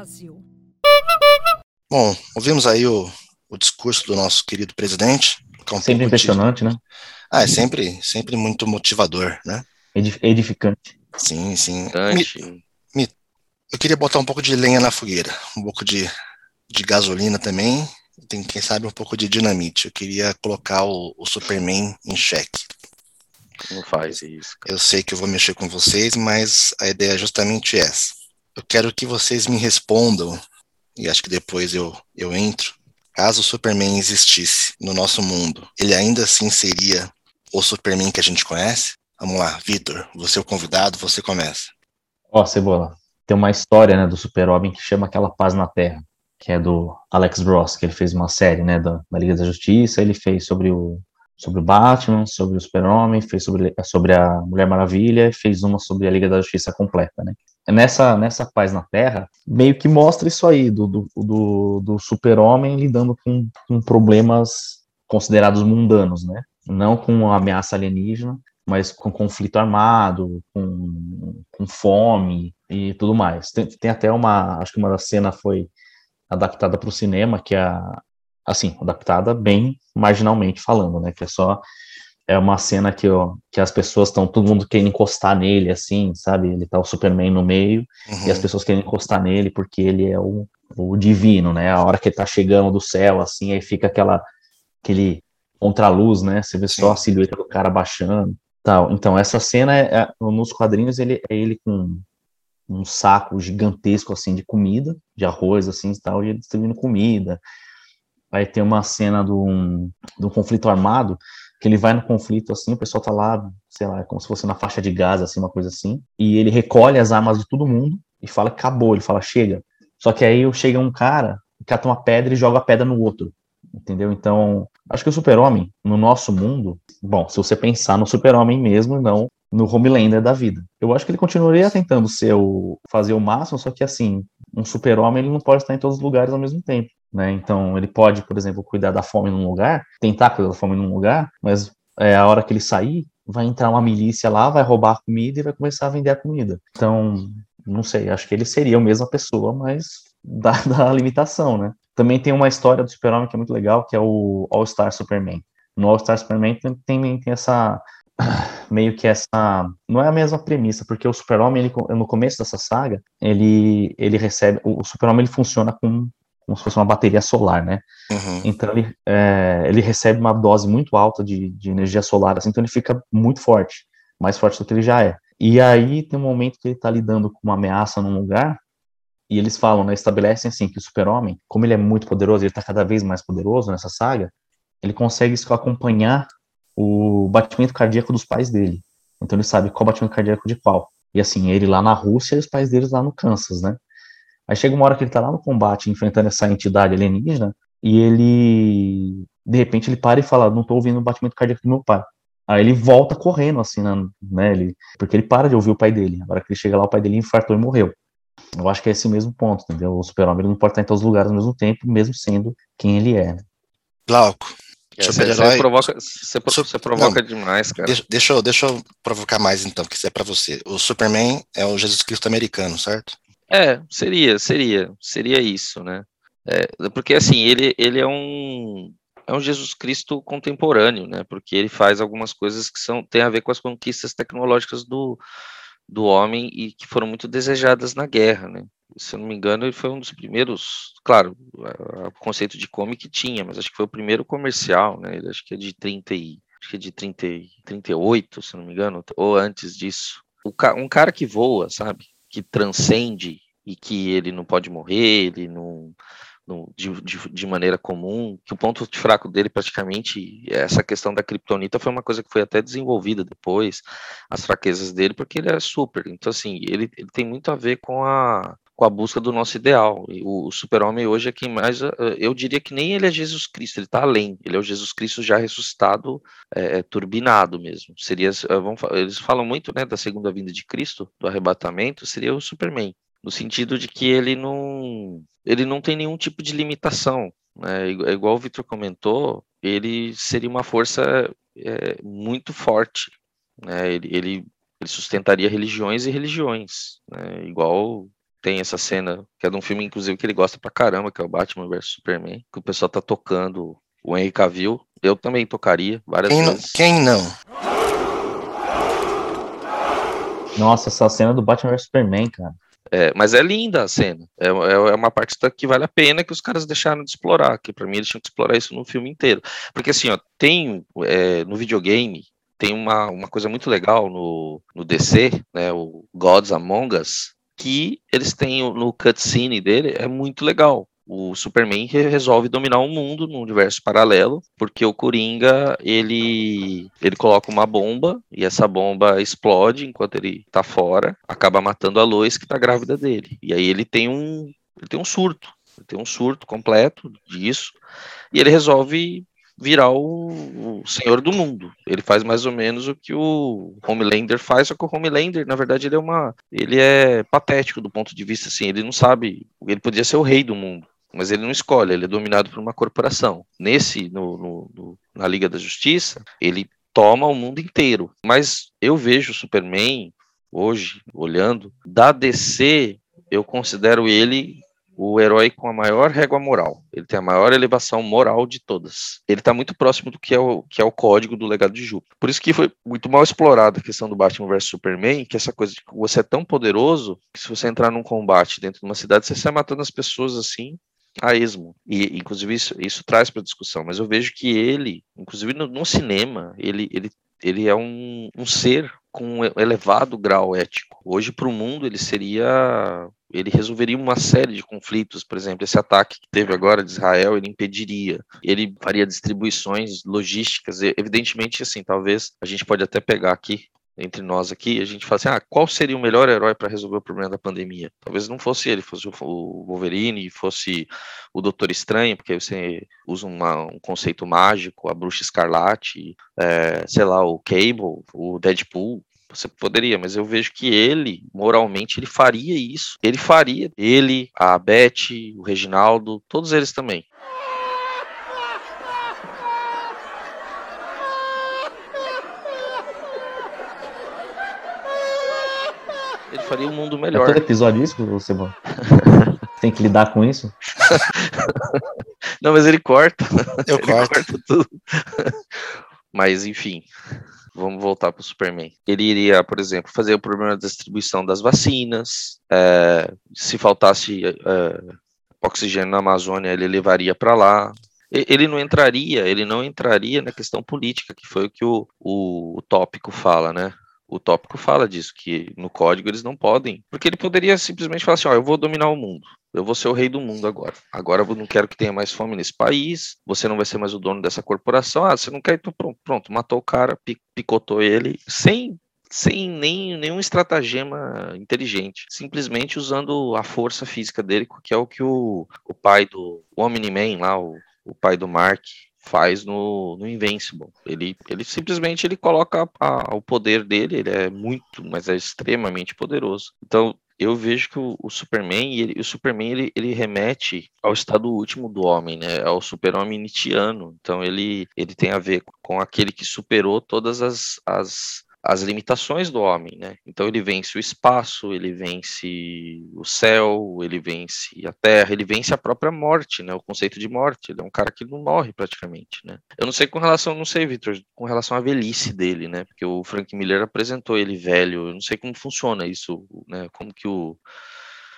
Brasil. Bom, ouvimos aí o, o discurso do nosso querido presidente. que é um Sempre pouco de- impressionante, né? Ah, é sempre, sempre muito motivador, né? Edif- edificante. Sim, sim. Me- Dante, eu queria botar um pouco de lenha na fogueira, um pouco de, de gasolina também, tem, quem sabe um pouco de dinamite. Eu queria colocar o, o Superman em xeque. não faz isso. cara. Eu sei que eu vou mexer com vocês, mas a ideia é justamente essa. Eu quero que vocês me respondam, e acho que depois eu, eu entro. Caso o Superman existisse no nosso mundo, ele ainda assim seria o Superman que a gente conhece? Vamos lá, Vitor, você é o convidado, você começa. Ó, Cebola, tem uma história, né, do Super-Homem que chama Aquela Paz na Terra, que é do Alex Ross, que ele fez uma série, né, da, da Liga da Justiça, ele fez sobre o, sobre o Batman, sobre o Super-Homem, fez sobre, sobre a Mulher Maravilha, fez uma sobre a Liga da Justiça completa, né. Nessa, nessa Paz na Terra, meio que mostra isso aí, do, do, do, do Super-Homem lidando com, com problemas considerados mundanos, né, não com ameaça alienígena, mas com conflito armado, com, com fome e tudo mais. Tem, tem até uma, acho que uma das cenas foi adaptada para o cinema, que é, a- assim, adaptada bem marginalmente falando, né, que é só, é uma cena que, ó, que as pessoas estão, todo mundo querendo encostar nele, assim, sabe, ele tá o Superman no meio, Uhum. e as pessoas querem encostar nele porque ele é o, o divino, né, a hora que ele tá chegando do céu, assim, aí fica aquela, aquele contraluz, né, você vê só a silhueta do cara baixando, tal. Então, essa cena, é, é- nos quadrinhos, ele é ele com um saco gigantesco, assim, de comida, de arroz, assim, e tal, e ele distribuindo comida. Aí tem uma cena de um, de um conflito armado, que ele vai no conflito, assim, o pessoal tá lá, sei lá, é como se fosse na faixa de gás, assim, uma coisa assim, e ele recolhe as armas de todo mundo e fala que acabou, ele fala, chega. Só que aí chega um cara, cata uma pedra e joga a pedra no outro, entendeu? Então, acho que o super-homem, no nosso mundo, bom, se você pensar no super-homem mesmo, não no Homelander da vida. Eu acho que ele continuaria tentando ser o, fazer o máximo, só que assim, um super-homem ele não pode estar em todos os lugares ao mesmo tempo, né? Então, ele pode, por exemplo, cuidar da fome num lugar, tentar cuidar da fome num lugar, mas é, a hora que ele sair, vai entrar uma milícia lá, vai roubar a comida e vai começar a vender a comida. Então, não sei, acho que ele seria a mesma pessoa, mas dada a limitação, né? Também tem uma história do super-homem que é muito legal, que é o All-Star Superman. No All-Star Superman tem, tem, tem essa meio que essa não é a mesma premissa porque o super-homem ele, no começo dessa saga ele ele recebe o, o super-homem ele funciona com como se fosse uma bateria solar né Uhum. então ele é, ele recebe uma dose muito alta de, de energia solar assim então ele fica muito forte mais forte do que ele já é e aí tem um momento que ele está lidando com uma ameaça num lugar e eles falam né estabelecem assim que o super-homem como ele é muito poderoso ele está cada vez mais poderoso nessa saga ele consegue acompanhar o batimento cardíaco dos pais dele. Então ele sabe qual batimento cardíaco de qual. E assim, ele lá na Rússia e os pais deles lá no Kansas, né? Aí chega uma hora que ele tá lá no combate, enfrentando essa entidade alienígena, e ele, de repente, ele para e fala, não tô ouvindo o batimento cardíaco do meu pai. Aí ele volta correndo, assim, né? Ele, porque ele para de ouvir o pai dele. Agora que ele chega lá, o pai dele infartou e morreu. Eu acho que é esse mesmo ponto, entendeu? O super-homem não pode estar em todos os lugares ao mesmo tempo, mesmo sendo quem ele é. Glauco, É, Você super-herói. provoca, você, você provoca demais, cara. Deixa, deixa, eu, deixa eu provocar mais então, que isso é pra você. O Superman é o Jesus Cristo americano, certo? É, seria, seria, seria isso, né? É, porque assim, ele, ele é um é um Jesus Cristo contemporâneo, né? Porque ele faz algumas coisas que são tem a ver com as conquistas tecnológicas do, do homem e que foram muito desejadas na guerra, né? se eu não me engano, ele foi um dos primeiros, claro, o conceito de comic tinha, mas acho que foi o primeiro comercial, né? Ele acho que é de 30 e, acho que é de 30 e 38, se eu não me engano, ou antes disso. um cara que voa, sabe? Que transcende e que ele não pode morrer, ele não de, de, de, maneira comum, que o ponto fraco dele praticamente, essa questão da criptonita foi uma coisa que foi até desenvolvida depois, as fraquezas dele, porque ele é super, então assim, ele, ele tem muito a ver com a, com a busca do nosso ideal. O, super-homem hoje é quem mais. Eh, eu diria que nem ele é Jesus Cristo, ele está além. Ele é o Jesus Cristo já ressuscitado, é, é, turbinado mesmo. Seria, eh, vamos, eles falam muito né, da segunda vinda de Cristo, do arrebatamento, seria o Superman. No sentido de que ele não, ele não tem nenhum tipo de limitação. Né? É igual o Victor comentou, ele seria uma força é, muito forte. Né? Ele, ele, ele, sustentaria religiões e religiões. Né? Igual tem essa cena, que é de um filme, inclusive, que ele gosta pra caramba, que é o Batman vs Superman, que o pessoal tá tocando o Henry Cavill. Eu também tocaria várias quem vezes. Não, quem não? Nossa, essa cena do Batman vs Superman, cara. É, mas é linda a cena. É, é, é uma parte que vale a pena que os caras deixaram de explorar. Que para mim eles tinham que explorar isso no filme inteiro. Porque assim, ó, tem é, no videogame tem uma, uma coisa muito legal no, no DC, né, o Gods Among Us, que eles têm no cutscene dele é muito legal. O Superman resolve dominar o mundo num universo paralelo, porque o Coringa, ele ele coloca uma bomba e essa bomba explode enquanto ele tá fora, acaba matando a Lois que tá grávida dele. E aí ele tem um ele tem um surto, ele tem um surto completo disso, e ele resolve virar o, o, senhor do mundo. Ele faz mais ou menos o que o Homelander faz, só que o Homelander, na verdade, ele é uma, ele é patético do ponto de vista assim, ele não sabe, ele podia ser o rei do mundo, mas ele não escolhe, ele é dominado por uma corporação. Nesse, no, no, no na Liga da Justiça, ele toma o mundo inteiro. Mas eu vejo o Superman hoje, olhando, da DC, eu considero ele o herói com a maior régua moral. Ele tem a maior elevação moral de todas. Ele está muito próximo do que é, o, que é o código do legado de Júpiter. Por isso que foi muito mal explorada a questão do Batman vs Superman, que essa coisa de que você é tão poderoso que se você entrar num combate dentro de uma cidade, você sai matando as pessoas assim a esmo. E, inclusive, isso, isso traz para discussão. Mas eu vejo que ele, inclusive no, no cinema, ele, ele, ele é um, um ser com um elevado grau ético. Hoje, para o mundo, ele seria ele resolveria uma série de conflitos, por exemplo, esse ataque que teve agora de Israel, ele impediria, ele faria distribuições logísticas, evidentemente, assim, talvez a gente pode até pegar aqui entre nós aqui, a gente fala assim, ah, qual seria o melhor herói para resolver o problema da pandemia? Talvez não fosse ele, fosse o Wolverine, fosse o Doutor Estranho, porque você usa uma, um conceito mágico, a Bruxa Escarlate, é, sei lá, o Cable, o Deadpool, você poderia, mas eu vejo que ele, moralmente, ele faria isso. Ele faria. Ele, a Beth, o Reginaldo, todos eles também. Faria um mundo melhor. É todo episódio isso, você tem que lidar com isso? Não, mas ele corta. Eu ele corto. corta tudo. Mas, enfim vamos voltar para o Superman. Ele iria, por exemplo, fazer o problema da distribuição das vacinas. É, se faltasse é, oxigênio na Amazônia, ele levaria para lá. Ele não entraria, ele não entraria na questão política, que foi o que o, o, o tópico fala, né? O tópico fala disso, que no código eles não podem. Porque ele poderia simplesmente falar assim: ó, eu vou dominar o mundo. Eu vou ser o rei do mundo agora. Agora eu não quero que tenha mais fome nesse país. Você não vai ser mais o dono dessa corporação. Ah, você não quer, então pronto, pronto matou o cara, picotou ele, sem sem nem, nenhum estratagema inteligente, simplesmente usando a força física dele, que é o que o, o pai do Omni-Man lá, o, o pai do Mark, faz no, no Invincible. Ele, ele simplesmente ele coloca a, a, o poder dele, ele é muito, mas é extremamente poderoso. Então, eu vejo que o, o Superman, ele, o Superman ele, ele remete ao estado último do homem, né? Ao super-homem Nietzscheano. Então ele, ele tem a ver com aquele que superou todas as, as as limitações do homem, né? Então ele vence o espaço, ele vence o céu, ele vence a terra, ele vence a própria morte, né? O conceito de morte. Ele é um cara que não morre praticamente, né? Eu não sei com relação, não sei, Victor, com relação à velhice dele, né? Porque o Frank Miller apresentou ele velho. Eu não sei como funciona isso, né? Como que o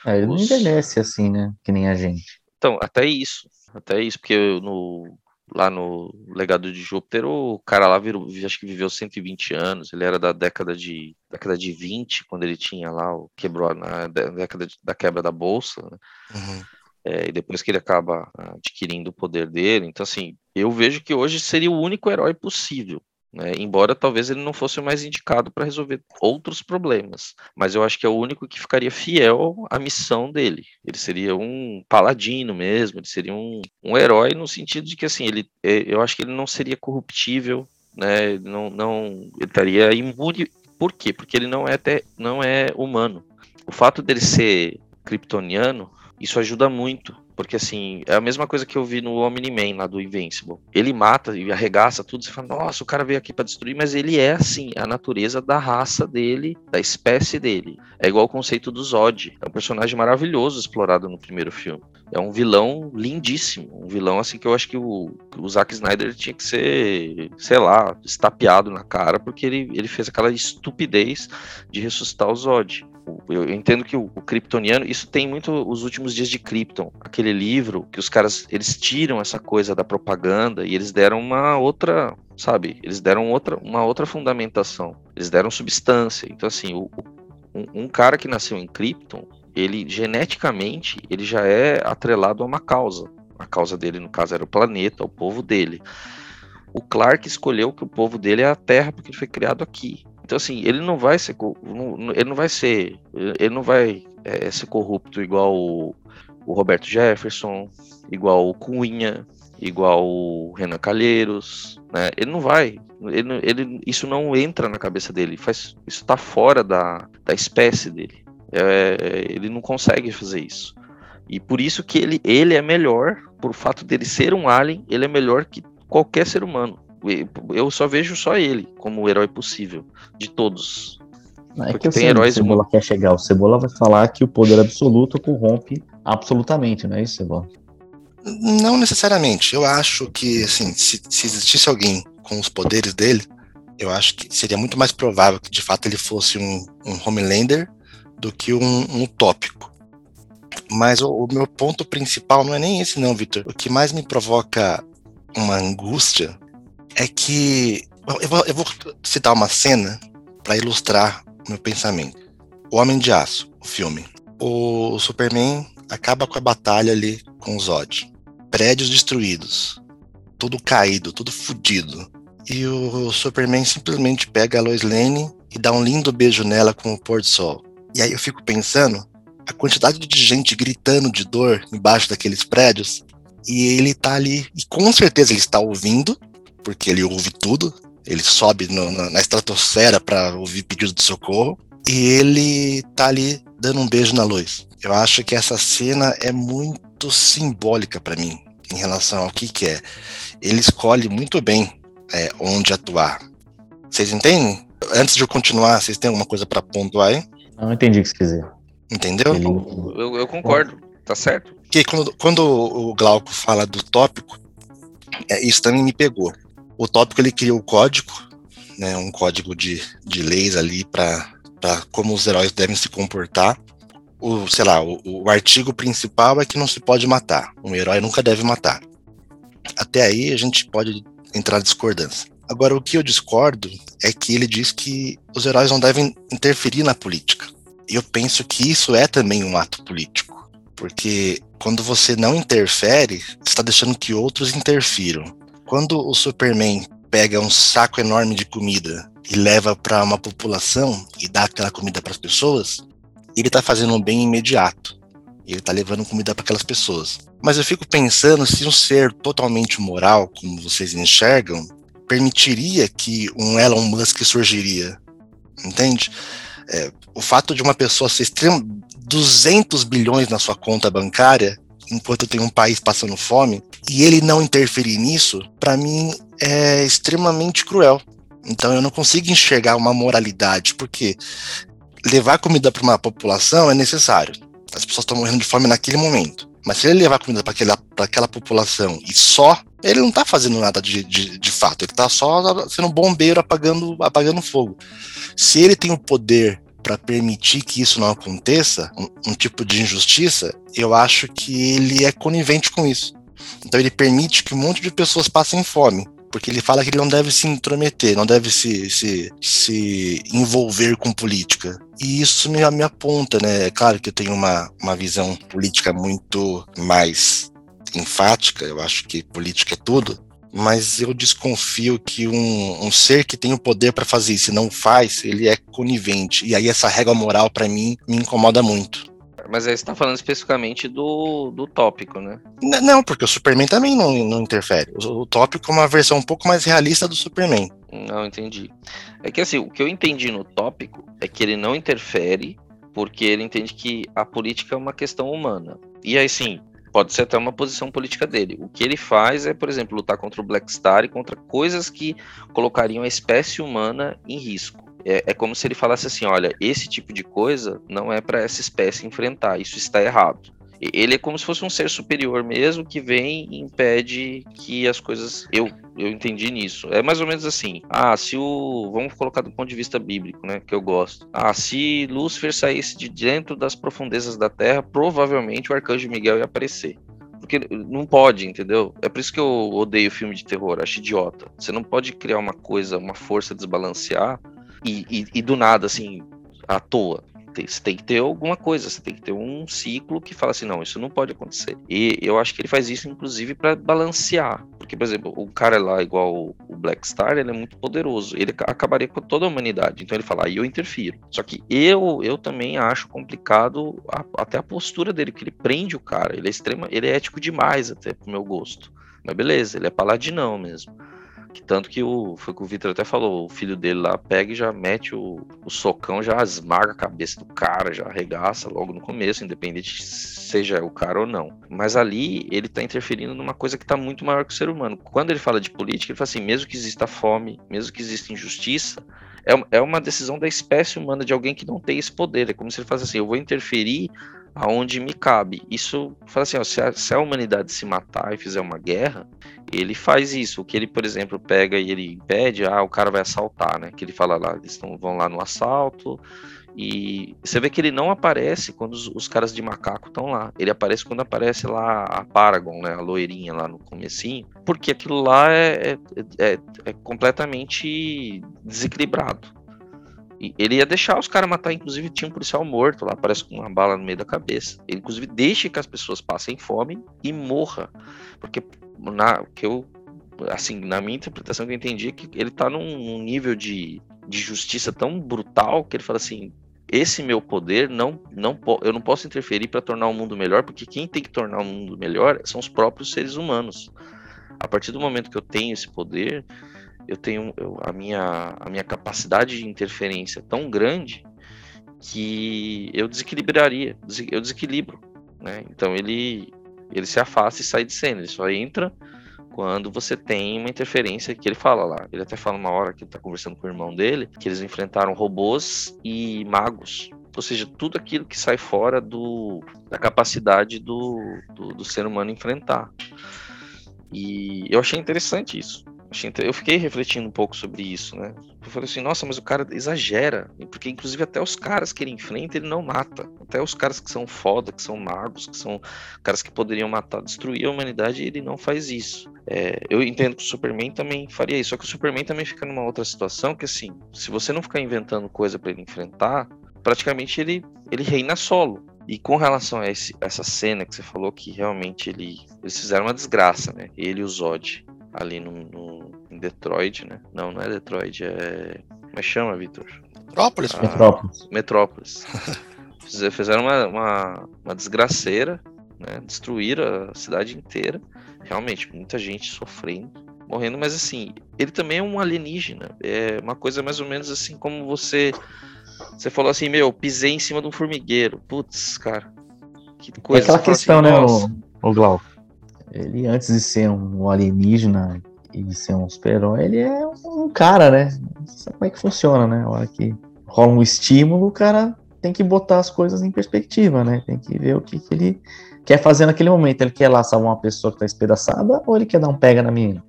Ah, ele não Os- envelhece assim, né? Que nem a gente. Então, até isso. Até isso, porque no, lá no Legado de Júpiter, o cara lá virou, acho que viveu 120 anos. Ele era da década de, década de 20, quando ele tinha lá, o, quebrou na dé- década de- da quebra da bolsa. né? Uhum. É, e depois que ele acaba adquirindo o poder dele. Então, assim, eu vejo que hoje seria o único herói possível. Né? Embora talvez ele não fosse o mais indicado para resolver outros problemas. Mas eu acho que é o único que ficaria fiel à missão dele. Ele seria um paladino mesmo, ele seria um, um herói no sentido de que, assim, ele, é, eu acho que ele não seria corruptível, né? Não, não, ele estaria imune. Por quê? Porque ele não é, até, não é humano. O fato dele ser kryptoniano isso ajuda muito, porque assim, é a mesma coisa que eu vi no Omni-Man lá do Invincible. Ele mata e arregaça tudo, você fala, nossa, o cara veio aqui para destruir, mas ele é assim, a natureza da raça dele, da espécie dele. É igual o conceito do Zod. É um personagem maravilhoso explorado no primeiro filme. É um vilão lindíssimo, um vilão assim que eu acho que o, o Zack Snyder tinha que ser, sei lá, estapeado na cara, porque ele, ele fez aquela estupidez de ressuscitar o Zod. Eu entendo que o, o Kryptoniano, isso tem muito os últimos dias de Krypton, aquele livro que os caras eles tiram essa coisa da propaganda e eles deram uma outra, sabe? Eles deram outra, uma outra fundamentação. Eles deram substância. Então assim, o, um, um cara que nasceu em Krypton, ele geneticamente ele já é atrelado a uma causa. A causa dele no caso era o planeta, o povo dele. O Clark escolheu que o povo dele é a Terra porque ele foi criado aqui. Então, assim, ele não vai ser. Ele não vai ser. Ele não vai é, ser corrupto igual o, o, Roberto Jefferson, igual o Cunha, igual o Renan Calheiros. Né? Ele não vai. Ele, ele, isso não entra na cabeça dele. Faz, isso está fora da, da espécie dele. É, ele não consegue fazer isso. E por isso que ele, ele é melhor, por fato dele ser um alien, ele é melhor que qualquer ser humano eu só vejo só ele como o herói possível de todos. É Porque que tem heróis. O Cebola quer chegar. O Cebola vai falar que o poder absoluto corrompe absolutamente, não é isso, Cebola? Não necessariamente. Eu acho que, assim, se, se existisse alguém com os poderes dele, eu acho que seria muito mais provável que de fato ele fosse um, um Homelander do que um, um utópico. Mas o, o meu ponto principal não é nem esse, não, Victor. O que mais me provoca uma angústia é que eu vou, eu vou citar uma cena para ilustrar meu pensamento. O Homem de Aço, o filme. O Superman acaba com a batalha ali com o Zod. Prédios destruídos, tudo caído, tudo fudido. E o Superman simplesmente pega a Lois Lane e dá um lindo beijo nela com o pôr do sol. E aí eu fico pensando a quantidade de gente gritando de dor embaixo daqueles prédios e ele tá ali e com certeza ele está ouvindo porque ele ouve tudo, ele sobe no, na, na estratosfera para ouvir pedido de socorro, e ele tá ali dando um beijo na luz. Eu acho que essa cena é muito simbólica para mim em relação ao que, que é. Ele escolhe muito bem é, onde atuar. Vocês entendem? Antes de eu continuar, vocês têm alguma coisa para pontuar aí? Não entendi o que você quiser. Entendeu? Eu, eu, concordo, tá certo. Porque quando, quando o Glauco fala do tópico, é, isso também me pegou. O tópico ele criou o código, né, um código de, de leis ali para como os heróis devem se comportar. O, sei lá, o, o artigo principal é que não se pode matar. Um herói nunca deve matar. Até aí a gente pode entrar discordância. Agora, o que eu discordo é que ele diz que os heróis não devem interferir na política. E eu penso que isso é também um ato político. Porque quando você não interfere, está deixando que outros interfiram. Quando o Superman pega um saco enorme de comida e leva para uma população e dá aquela comida para as pessoas, ele está fazendo um bem imediato. Ele está levando comida para aquelas pessoas. Mas eu fico pensando se um ser totalmente moral, como vocês enxergam, permitiria que um Elon Musk surgiria. Entende? É, o fato de uma pessoa ser extremo, 200 bilhões na sua conta bancária, enquanto tem um país passando fome, e ele não interferir nisso, para mim é extremamente cruel. Então eu não consigo enxergar uma moralidade, porque levar comida para uma população é necessário. As pessoas estão morrendo de fome naquele momento. Mas se ele levar comida para aquela, aquela população e só, ele não está fazendo nada de, de, de fato. Ele está só sendo bombeiro apagando, apagando fogo. Se ele tem o poder para permitir que isso não aconteça, um, um tipo de injustiça, eu acho que ele é conivente com isso. Então ele permite que um monte de pessoas passem fome porque ele fala que ele não deve se intrometer, não deve se, se, se envolver com política. E isso me, me aponta, né? É claro que eu tenho uma, uma visão política muito mais enfática, eu acho que política é tudo, mas eu desconfio que um, um ser que tem o poder para fazer isso e não faz, ele é conivente. E aí essa regra moral, para mim, me incomoda muito. Mas aí você tá falando especificamente do, do tópico, né? Não, porque o Superman também não, não interfere. O, o tópico é uma versão um pouco mais realista do Superman. Não, entendi. É que assim, o que eu entendi no tópico é que ele não interfere porque ele entende que a política é uma questão humana. E aí sim, pode ser até uma posição política dele. O que ele faz é, por exemplo, lutar contra o Black Star e contra coisas que colocariam a espécie humana em risco é, é como se ele falasse assim: olha, esse tipo de coisa não é para essa espécie enfrentar, isso está errado. Ele é como se fosse um ser superior mesmo que vem e impede que as coisas. Eu, eu entendi nisso. É mais ou menos assim. Ah, se o. Vamos colocar do ponto de vista bíblico, né? Que eu gosto. Ah, se Lúcifer saísse de dentro das profundezas da terra, provavelmente o arcanjo Miguel ia aparecer. Porque não pode, entendeu? É por isso que eu odeio filme de terror, acho idiota. Você não pode criar uma coisa, uma força desbalancear e, e, e do nada, assim, à toa. Você tem que ter alguma coisa, você tem que ter um ciclo que fala assim: não, isso não pode acontecer. E eu acho que ele faz isso, inclusive, para balancear. Porque, por exemplo, o cara lá, igual o Black Star, ele é muito poderoso. Ele acabaria com toda a humanidade. Então ele fala: aí eu interfiro. Só que eu eu também acho complicado a, até a postura dele, que ele prende o cara. Ele é extrema, ele é ético demais, até pro meu gosto. Mas beleza, ele é paladinão mesmo. Que tanto que o, foi o que o Victor até falou, o filho dele lá pega e já mete o, o socão, já esmaga a cabeça do cara, já arregaça logo no começo, independente seja o cara ou não. Mas ali ele tá interferindo numa coisa que tá muito maior que o ser humano. Quando ele fala de política, ele fala assim: mesmo que exista fome, mesmo que exista injustiça, é, é uma decisão da espécie humana de alguém que não tem esse poder. É como se ele falasse assim: eu vou interferir aonde me cabe. Isso fala assim, ó, se, a, se, a, humanidade se matar e fizer uma guerra, ele faz isso. O que ele, por exemplo, pega e ele impede, ah, o cara vai assaltar, né? Que ele fala lá, eles tão, vão lá no assalto. E você vê que ele não aparece quando os, os caras de macaco estão lá. Ele aparece quando aparece lá a Paragon, né? A loirinha lá no comecinho. Porque aquilo lá é, é, é, é completamente desequilibrado. E ele ia deixar os caras matar, inclusive tinha um policial morto lá, parece com uma bala no meio da cabeça. Ele, inclusive, deixa que as pessoas passem fome e morra. Porque, na, que eu, assim, na minha interpretação que eu entendi, é que ele tá num, num nível de, de justiça tão brutal que ele fala assim: esse meu poder não, não eu não posso interferir para tornar o mundo melhor, porque quem tem que tornar o mundo melhor são os próprios seres humanos. A partir do momento que eu tenho esse poder, eu tenho eu, a, minha, a minha capacidade de interferência tão grande que eu desequilibraria, eu desequilibro, né? Então ele ele se afasta e sai de cena, ele só entra quando você tem uma interferência que ele fala lá. Ele até fala uma hora que ele tá conversando com o irmão dele, que eles enfrentaram robôs e magos. Ou seja, tudo aquilo que sai fora do, da capacidade do, do, do ser humano enfrentar. E eu achei interessante isso. Eu fiquei refletindo um pouco sobre isso, né? Eu falei assim, nossa, mas o cara exagera. Porque, inclusive, até os caras que ele enfrenta, ele não mata. Até os caras que são foda, que são magos, que são caras que poderiam matar, destruir a humanidade, ele não faz isso. É, eu entendo que o Superman também faria isso. Só que o Superman também fica numa outra situação que, assim, se você não ficar inventando coisa para ele enfrentar, praticamente ele, ele reina solo. E com relação a esse, essa cena que você falou que realmente ele, eles fizeram uma desgraça, né? Ele e o Zod ali no, no, em Detroit, né? Não, não é Detroit, é. Como é que chama, Vitor? Metrópolis. Ah, Metrópolis. Metrópolis. Fizeram uma, uma, uma desgraceira, né? Destruíram a cidade inteira. Realmente, muita gente sofrendo, morrendo, mas assim, ele também é um alienígena. É uma coisa mais ou menos assim como você. Você falou assim, meu, pisei em cima de um formigueiro. Putz, cara. Que coisa. É aquela questão, assim, né, o, o Glauco? Ele, antes de ser um alienígena e ser um super-herói, ele é um cara, né? Sabe como é que funciona, né? A hora que rola um estímulo, o cara tem que botar as coisas em perspectiva, né? Tem que ver o que, que ele quer fazer naquele momento. Ele quer lá salvar uma pessoa que tá espedaçada ou ele quer dar um pega na menina?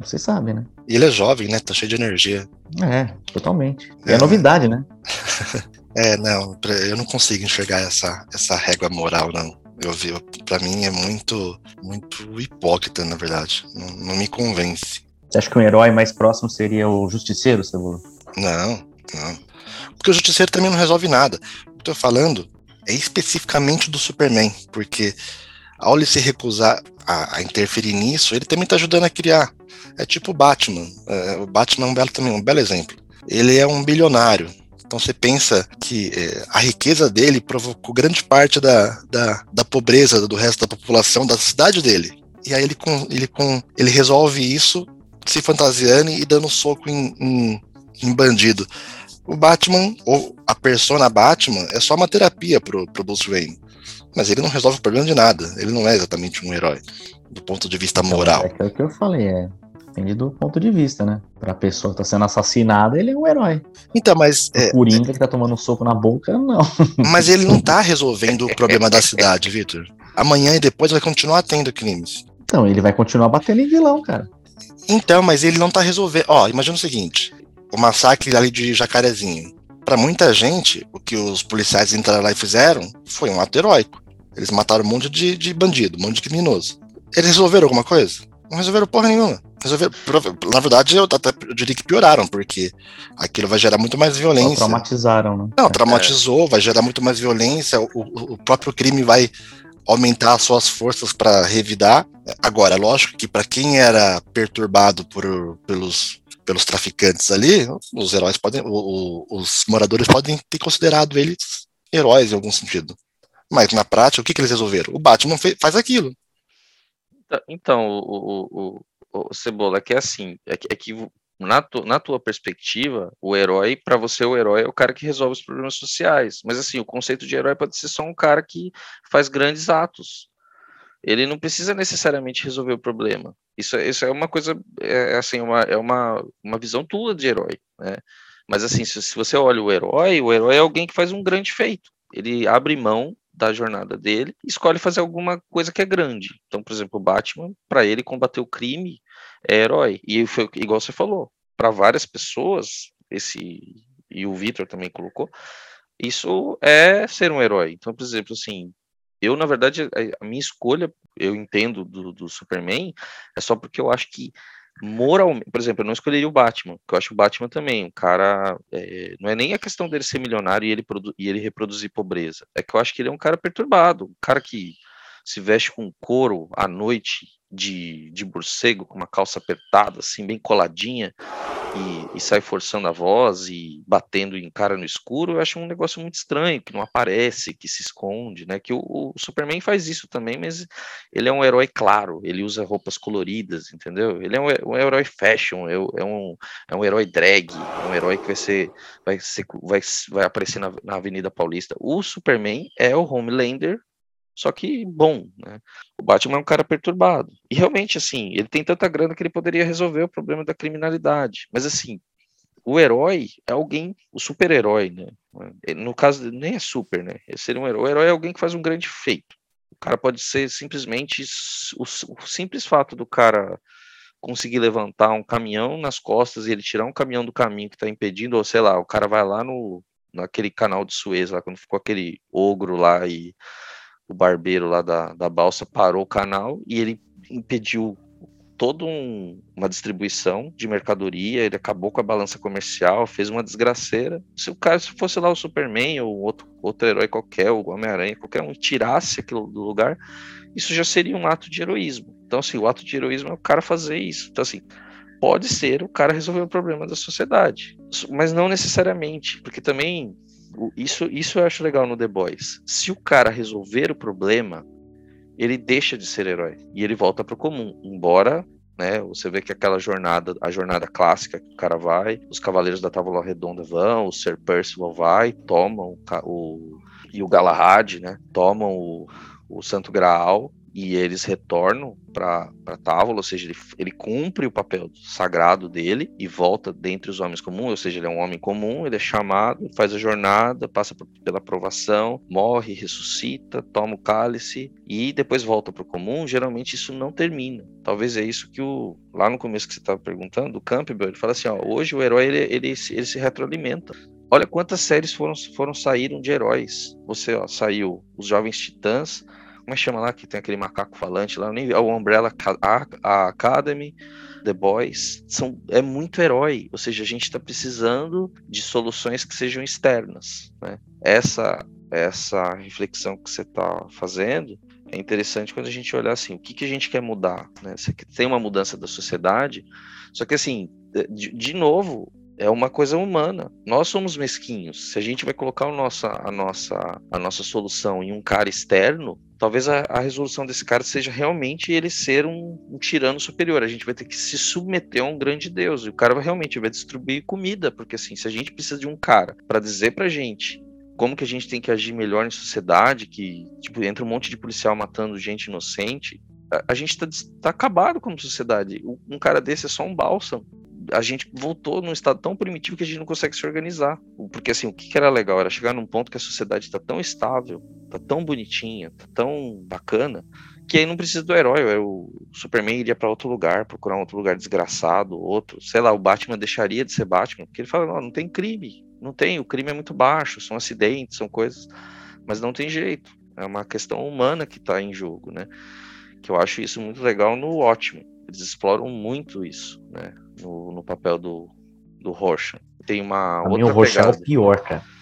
Você sabe, né? E ele é jovem, né? Tá cheio de energia. É, totalmente. É, é novidade, né? É, não, eu não consigo enxergar essa, essa régua moral, não. Eu vi, pra mim é muito, muito hipócrita, na verdade. Não, não me convence. Você acha que um herói mais próximo seria o Justiceiro, Cebola? Não, não. Porque o Justiceiro também não resolve nada. O que eu tô falando é especificamente do Superman, porque ao ele se recusar a, a interferir nisso, ele também tá ajudando a criar. É tipo o Batman. É, o Batman é um belo, também, um belo exemplo. Ele é um bilionário. Então você pensa que é, a riqueza dele provocou grande parte da, da, da pobreza do resto da população da cidade dele. E aí ele, com, ele, com, ele resolve isso se fantasiando e dando soco em, em, em bandido. O Batman, ou a persona Batman, é só uma terapia pro, pro Bruce Wayne. Mas ele não resolve o problema de nada. Ele não é exatamente um herói, do ponto de vista moral. É aquilo que eu falei, é. Depende do ponto de vista, né? Pra pessoa que tá sendo assassinada, ele é um herói. Então, mas, O é, Coringa que tá tomando um soco na boca, não. mas ele não tá resolvendo o problema da cidade, Victor. Amanhã e depois vai continuar tendo crimes. Então, ele vai continuar batendo em vilão, cara. Então, mas ele não tá resolvendo. Ó, imagina o seguinte: o massacre ali de Jacarezinho. Pra muita gente, o que os policiais entraram lá e fizeram foi um ato heróico. Eles mataram um monte de, de bandido, um monte de criminoso. Eles resolveram alguma coisa? Não resolveram porra nenhuma. Resolveram, na verdade, eu até eu diria que pioraram, porque aquilo vai gerar muito mais Só violência. traumatizaram, né? Não, traumatizou, vai gerar muito mais violência, o, o- próprio crime vai aumentar as suas forças para revidar. Agora, lógico que para quem era perturbado por, pelos, pelos traficantes ali, os heróis podem, o- o- os moradores podem ter considerado eles heróis em algum sentido. Mas na prática, o que, que eles resolveram? O Batman fe- faz aquilo. Tá- Então, o, o, o, o Cebola, é que é assim, é que, é que na, tu, na tua perspectiva, o herói, pra você o herói é o cara que resolve os problemas sociais, mas assim, o conceito de herói pode ser só um cara que faz grandes atos. Ele não precisa necessariamente resolver o problema. Isso, é- isso é uma coisa, é, assim, uma, é uma, uma visão tua de herói, né? Mas assim, se, se você olha o herói, o herói é alguém que faz um grande feito. Ele abre mão da jornada dele escolhe fazer alguma coisa que é grande. Então, por exemplo, o Batman, para ele combater o crime, é herói. E foi igual você falou, para várias pessoas, esse e o Victor também colocou, isso é ser um herói. Então, por exemplo, assim, eu na verdade a minha escolha, eu entendo do, do Superman, é só porque eu acho que moralmente, por exemplo, eu não escolheria o Batman, porque eu acho o Batman também, um cara, é, não é nem a questão dele ser milionário e ele, e ele reproduzir pobreza, é que eu acho que ele é um cara perturbado, um cara que se veste com couro à noite de, de morcego, com uma calça apertada, assim, bem coladinha, e, e sai forçando a voz e batendo em cara no escuro, eu acho um negócio muito estranho, que não aparece, que se esconde, né? Que o, o Superman faz isso também, mas ele é um herói claro, ele usa roupas coloridas, entendeu? Ele é um, um herói fashion, é, é um, é um herói drag, é um herói que vai ser, vai ser, vai, vai aparecer na, na Avenida Paulista. O Superman é o Homelander, só que bom, né? O Batman é um cara perturbado. E realmente, assim, ele tem tanta grana que ele poderia resolver o problema da criminalidade. Mas, assim, o herói é alguém, o super-herói, né? No caso, nem é super, né? Ser um herói, o herói é alguém que faz um grande feito. O cara pode ser simplesmente o, o simples fato do cara conseguir levantar um caminhão nas costas e ele tirar um caminhão do caminho que está impedindo, ou sei lá, o cara vai lá no naquele canal de Suez, lá quando ficou aquele ogro lá e o barbeiro lá da, da balsa parou o canal e ele impediu toda um, uma distribuição de mercadoria, ele acabou com a balança comercial, fez uma desgraceira. Se o cara se fosse lá o Superman ou outro, outro herói qualquer, o Homem-Aranha, qualquer um, tirasse aquilo do lugar, isso já seria um ato de heroísmo. Então, assim, o ato de heroísmo é o cara fazer isso. Então, assim, pode ser o cara resolver o problema da sociedade, mas não necessariamente, porque também isso, isso eu acho legal no The Boys. Se o cara resolver o problema, ele deixa de ser herói e ele volta para o comum. Embora, né, você vê que aquela jornada, a jornada clássica que o cara vai, os Cavaleiros da Távola Redonda vão, o Sir Percival vai, tomam o, o e o Galahad, né, tomam o, o Santo Graal e eles retornam para Távola, ou seja, ele, ele cumpre o papel sagrado dele e volta dentre os homens comuns, ou seja, ele é um homem comum, ele é chamado, faz a jornada, passa por- pela aprovação, morre, ressuscita, toma o cálice e depois volta para o comum. Geralmente isso não termina. Talvez é isso que o lá no começo que você estava perguntando, o Campbell, ele fala assim, ó, hoje o herói ele, ele, se- ele se retroalimenta. olha quantas séries foram, foram saíram de heróis. Você ó, saiu Os Jovens Titãs, como é que chama lá que tem aquele macaco falante lá? Nem, o Umbrella Academy, The Boys. São, é muito herói. Ou seja, a gente está precisando de soluções que sejam externas. Né? Essa, essa reflexão que você está fazendo é interessante quando a gente olhar assim, o que, que a gente quer mudar, né? Você tem uma mudança da sociedade, só que assim, de, de novo, é uma coisa humana. Nós somos mesquinhos. Se a gente vai colocar a nossa, a nossa, a nossa solução em um cara externo, talvez a, a resolução desse cara seja realmente ele ser um, um, tirano superior. A gente vai ter que se submeter a um grande Deus. E o cara vai realmente vai distribuir comida, porque assim, se a gente precisa de um cara para dizer pra gente como que a gente tem que agir melhor em sociedade, que tipo, entra um monte de policial matando gente inocente, a, gente tá, tá acabado como sociedade. Um cara desse é só um bálsamo a gente voltou num estado tão primitivo que a gente não consegue se organizar. Porque assim, o que era legal era chegar num ponto que a sociedade está tão estável, tá tão bonitinha, tá tão bacana, que aí não precisa do herói. O Superman iria para outro lugar, procurar um outro lugar desgraçado, outro. Sei lá, o Batman deixaria de ser Batman, porque ele fala: não, não tem crime, não tem, o crime é muito baixo, são acidentes, são coisas, mas não tem jeito. É uma questão humana que está em jogo, né? Que eu acho isso muito legal no ótimo. Eles exploram muito isso, né? no, no papel do, do Rocha. Tem uma pra outra mim, o Rocha pegada. é o pior, cara.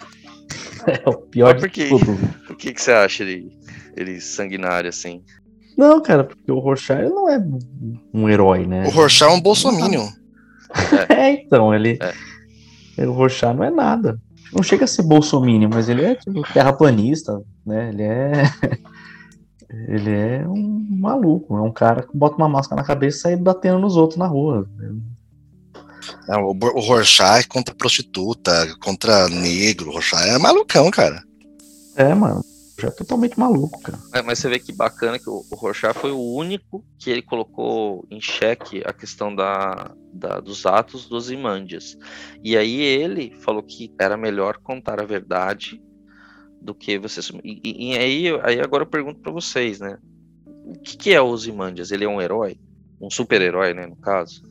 É o pior Mas por de tudo. Por que, que você acha ele, ele sanguinário assim? Não, cara, porque o Rorschach ele não é um herói, né? O Rorschach é um bolsominion. É, então, ele. É. O Rorschach não é nada. Não chega a ser bolsominion, mas ele é tipo terraplanista, né? Ele é. Ele é um maluco, é um cara que bota uma máscara na cabeça e sai batendo nos outros na rua. Não, o, o Rorschach é contra prostituta, contra negro. O Rorschach é malucão, cara. É, mano. Já é totalmente maluco, cara. É, mas você vê que bacana que o, o Rorschach foi o único que ele colocou em xeque a questão da, da- dos atos dos Imandias. E aí ele falou que era melhor contar a verdade do que você. E, e- e aí, aí agora eu pergunto pra vocês, né? O que, que é o Ozymandias? Ele é um herói? Um super-herói, né, no caso?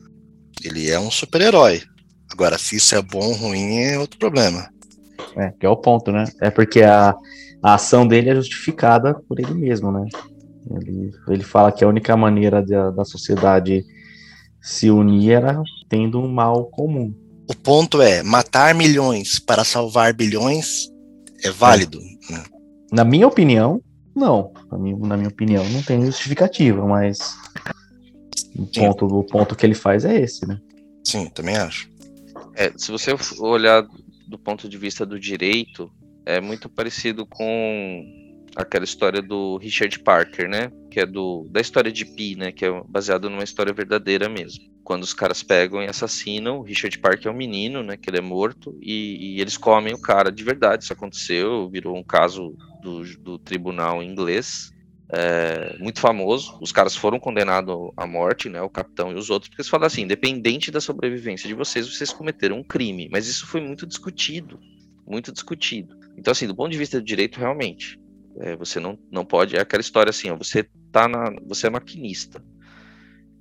Ele é um super-herói. Agora, se isso é bom ou ruim é outro problema. É, que é o ponto, né? É porque a, a ação dele é justificada por ele mesmo, né? Ele, ele fala que a única maneira da, da sociedade se unir era tendo um mal comum. O ponto é, matar milhões para salvar bilhões é válido. né? Na minha opinião, não. Na minha, na minha opinião, não tem justificativa, mas o ponto, o ponto que ele faz é esse, né? Sim, também acho. É, se você olhar do ponto de vista do direito, é muito parecido com aquela história do Richard Parker, né? Que é do da história de Pi, né? Que é baseado numa história verdadeira mesmo. Quando os caras pegam e assassinam, o Richard Parker é um menino, né? Que ele é morto e, e eles comem o cara de verdade. Isso aconteceu, virou um caso do, do tribunal inglês. é, muito famoso, os caras foram condenados à morte, né, o capitão e os outros, porque eles falam assim, independente da sobrevivência de vocês, vocês cometeram um crime, mas isso foi muito discutido, muito discutido. Então, assim, do ponto de vista do direito, realmente, é, você não, não pode, é aquela história assim, ó, você tá na, você é maquinista,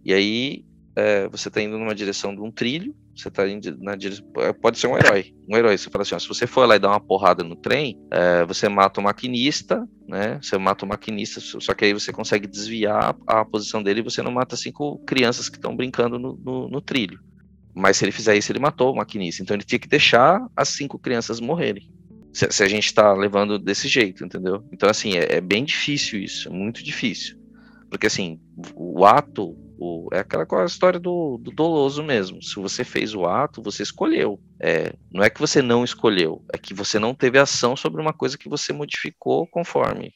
e aí é, você tá indo numa direção de um trilho, você tá indo na direção, pode ser um herói, um herói, você fala assim, ó, se você for lá e dar uma porrada no trem, é, você mata o maquinista, né, você mata o maquinista, só que aí você consegue desviar a posição dele e você não mata cinco crianças que estão brincando no, no, no trilho. Mas se ele fizer isso, ele matou o maquinista. Então ele tinha que deixar as cinco crianças morrerem. Se, se a gente tá levando desse jeito, entendeu? Então, assim, é, é bem difícil isso, é muito difícil. Porque, assim, o, o ato o- é aquela história do, do doloso mesmo. Se você fez o ato, você escolheu. É, não é que você não escolheu, é que você não teve ação sobre uma coisa que você modificou conforme.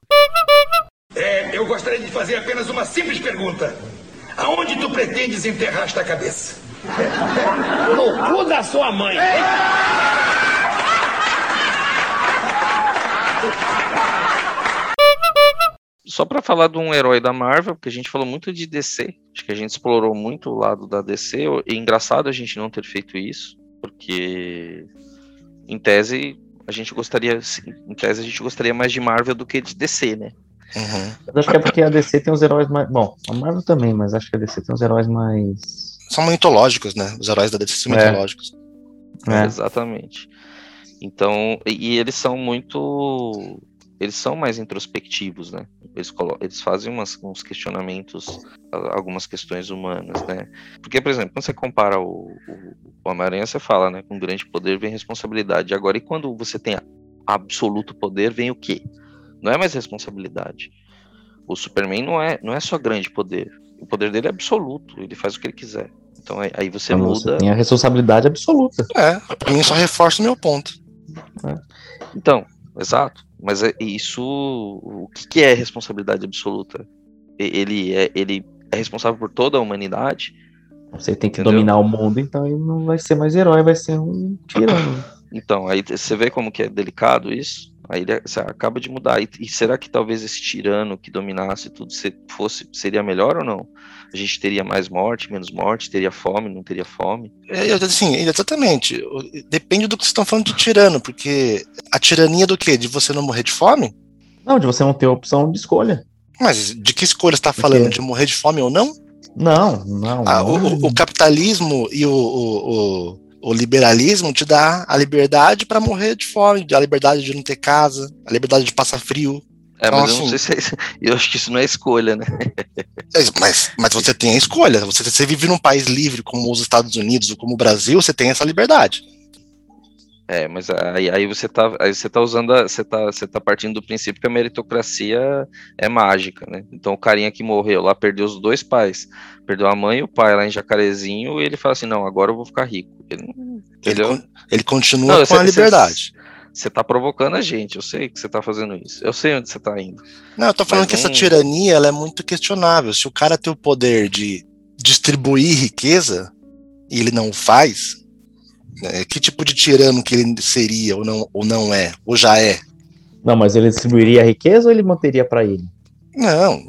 É, eu gostaria de fazer apenas uma simples pergunta. Aonde tu pretendes enterrar esta cabeça? No cu da sua mãe! Só pra falar de um herói da Marvel, porque a gente falou muito de DC, acho que a gente explorou muito o lado da DC, e é engraçado a gente não ter feito isso, porque em tese a gente gostaria, em tese a gente gostaria mais de Marvel do que de DC, né? Uhum. Mas acho que é porque a DC tem os heróis mais. Bom, a Marvel também, mas acho que a DC tem os heróis mais. São mitológicos, né? Os heróis da DC são É. mitológicos. É. Exatamente. Então, e eles são muito eles são mais introspectivos, né? Eles, eles fazem umas, uns questionamentos, algumas questões humanas, né? Porque, por exemplo, quando você compara o, o, o Homem-Aranha, você fala, né? Com grande poder vem responsabilidade. Agora, e quando você tem absoluto poder, vem o quê? Não é mais responsabilidade. O Superman não é, não é só grande poder. O poder dele é absoluto, ele faz o que ele quiser. Então aí você então, muda. Você tem a responsabilidade absoluta. É, pra mim só reforça o meu ponto. É. Então, exato. Mas é isso. O que é responsabilidade absoluta? Ele é, ele é responsável por toda a humanidade. Você tem que entendeu? dominar o mundo, então ele não vai ser mais herói, vai ser um tirano. Então, aí você vê como que é delicado isso. Aí você acaba de mudar. E, e, será que talvez esse tirano que dominasse tudo fosse seria melhor ou não? A gente teria mais morte, menos morte, teria fome, não teria fome? É, assim, exatamente. Depende do que vocês estão falando de tirano, porque a tirania do quê? De você não morrer de fome? Não, de você não ter opção de escolha. Mas de que escolha está falando? De morrer de fome ou não? Não, não. Ah, não. O, o, capitalismo e o, o, o liberalismo te dá a liberdade para morrer de fome, a liberdade de não ter casa, a liberdade de passar frio. É, então, mas assim, eu não sei se é, eu acho que isso não é escolha, né? É, mas, mas você tem a escolha. Você, você vive num país livre como os Estados Unidos ou como o Brasil, você tem essa liberdade. É, mas aí, aí você tá, aí você tá usando, a, você tá, você tá partindo do princípio que a meritocracia é mágica, né? Então o carinha que morreu lá perdeu os dois pais, perdeu a mãe e o pai lá em Jacarezinho, e ele fala assim, não, agora eu vou ficar rico. Ele, ele, ele, ele continua não, com a liberdade. Você tá provocando a gente, eu sei que você tá fazendo isso. Eu sei onde você tá indo. Não, eu tô falando que essa tirania ela é muito questionável. Se o cara tem o poder de distribuir riqueza e ele não faz, né? Que tipo de tirano que ele seria ou não, ou não é, ou já é? Não, mas ele distribuiria a riqueza ou ele manteria para ele? Não,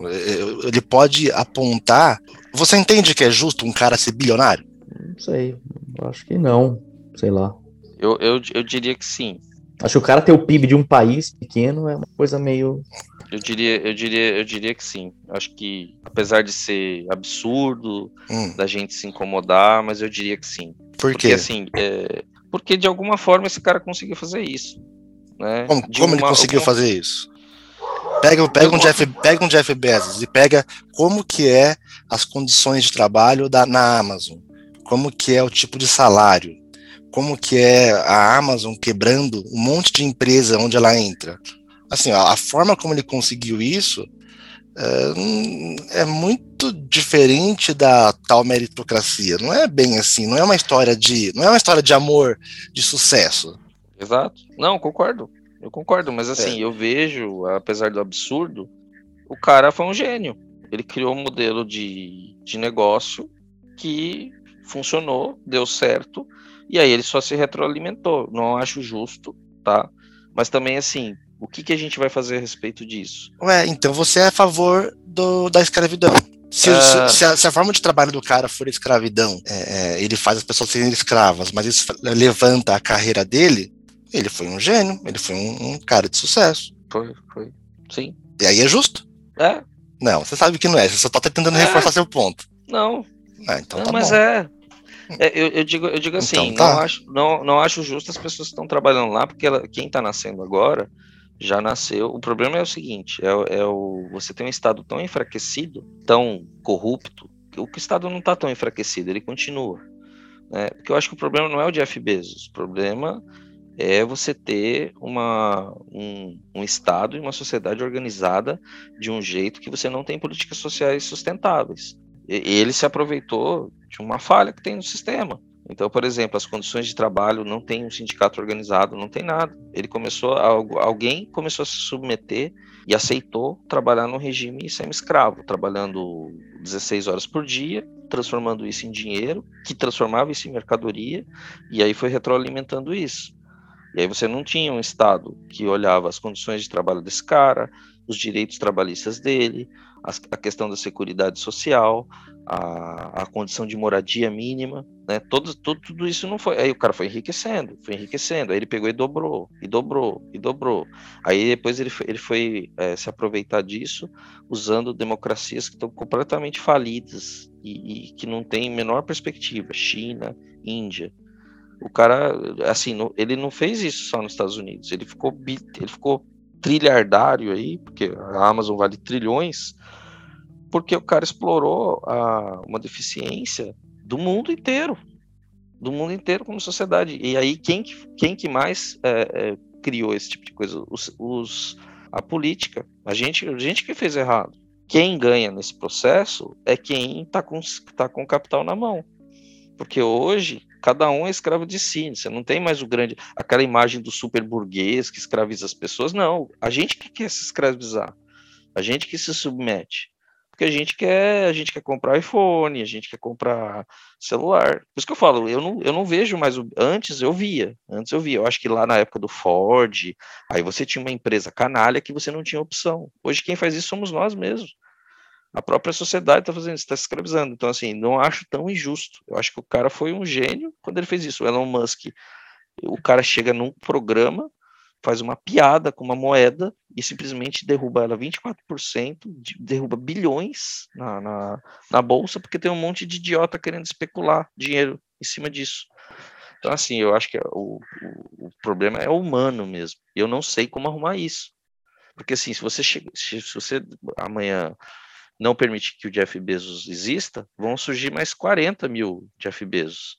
ele pode apontar. Você entende que é justo um cara ser bilionário? Não sei, acho que não, sei lá. Eu, eu, eu diria que sim. Acho que o cara ter o PIB de um país pequeno é uma coisa meio. Eu diria, eu diria, eu diria que sim. Acho que, apesar de ser absurdo, hum. da gente se incomodar, mas eu diria que sim. Por quê? Porque, assim, é, porque de alguma forma esse cara conseguiu fazer isso. Né? Como, como uma, ele conseguiu alguma... fazer isso? Pega, pega, um Jeff, pega um Jeff Bezos e pega como que é as condições de trabalho da, na Amazon, como que é o tipo de salário, como que é a Amazon quebrando um monte de empresa onde ela entra. Assim, a, forma como ele conseguiu isso é, é, muito diferente da tal meritocracia. Não é bem assim. Não é uma história de, não é uma história de amor, de sucesso. Exato. Não, concordo. Eu concordo, mas assim, é. eu vejo, apesar do absurdo, o cara foi um gênio. Ele criou um modelo de, de negócio que funcionou, deu certo, e aí ele só se retroalimentou. Não acho justo, tá? Mas também, assim, o que, que a gente vai fazer a respeito disso? Ué, então você é a favor do, da escravidão. Se, uh... se, se, a, se, a, forma de trabalho do cara for escravidão, é, é, ele faz as pessoas serem escravas, mas isso levanta a carreira dele, ele foi um gênio, ele foi um, um cara de sucesso. Foi, foi. Sim. E aí é justo? É. Não, você sabe que não é, você só tá tentando é. reforçar seu ponto. Não. Ah, então não, tá mas bom. é. É, eu, eu, digo, eu digo assim, então, tá. não, acho, não, não acho justo as pessoas que estão trabalhando lá, porque ela, quem está nascendo agora já nasceu. O problema é o seguinte: é, é o, você tem um Estado tão enfraquecido, tão corrupto, que o Estado não está tão enfraquecido, ele continua. Né? Porque eu acho que o problema não é o Jeff Bezos, o problema é você ter uma, um, um Estado e uma sociedade organizada de um jeito que você não tem políticas sociais sustentáveis. Ele se aproveitou de uma falha que tem no sistema. Então, por exemplo, as condições de trabalho não tem um sindicato organizado, não tem nada. Ele começou, alguém começou a se submeter e aceitou trabalhar no regime semi-escravo, trabalhando 16 horas por dia, transformando isso em dinheiro, que transformava isso em mercadoria, e aí foi retroalimentando isso. E aí você não tinha um Estado que olhava as condições de trabalho desse cara, os direitos trabalhistas dele, a questão da segurança social, a, a condição de moradia mínima, né? Todo, tudo isso não foi. Aí o cara foi enriquecendo, foi enriquecendo. Aí ele pegou e dobrou, e dobrou, e dobrou. Aí depois ele foi, ele foi é, se aproveitar disso usando democracias que estão completamente falidas e, e que não têm menor perspectiva. China, Índia. O cara, assim, ele não fez isso só nos Estados Unidos. Ele ficou, ele ficou trilhardário aí, porque a Amazon vale trilhões, porque o cara explorou a, uma deficiência do mundo inteiro, do mundo inteiro como sociedade. E aí quem que, quem que mais é, é, criou esse tipo de coisa? Os, os- a política. A gente, a gente que fez errado. Quem ganha nesse processo é quem está com, tá com o capital na mão. Porque hoje, cada um é escravo de si. Você não tem mais o grande. aquela imagem do super burguês que escraviza as pessoas. Não. A gente que quer se escravizar. A gente que se submete. Porque a gente quer, a gente quer comprar iPhone, a gente quer comprar celular. Por isso que eu falo, eu não, eu não vejo mais. O, antes eu via. Antes eu via. Eu acho que lá na época do Ford, aí você tinha uma empresa canalha que você não tinha opção. Hoje quem faz isso somos nós mesmos a própria sociedade está fazendo isso, está escravizando. Então, assim, não acho tão injusto. Eu acho que o cara foi um gênio quando ele fez isso. O Elon Musk, o cara chega num programa, faz uma piada com uma moeda e simplesmente derruba ela 24%, de- derruba bilhões na, na, na bolsa, porque tem um monte de idiota querendo especular dinheiro em cima disso. Então, assim, eu acho que o, o, o problema é humano mesmo. Eu não sei como arrumar isso. Porque, assim, se você, chega, se você amanhã não permitir que o Jeff Bezos exista, vão surgir mais 40 mil Jeff Bezos.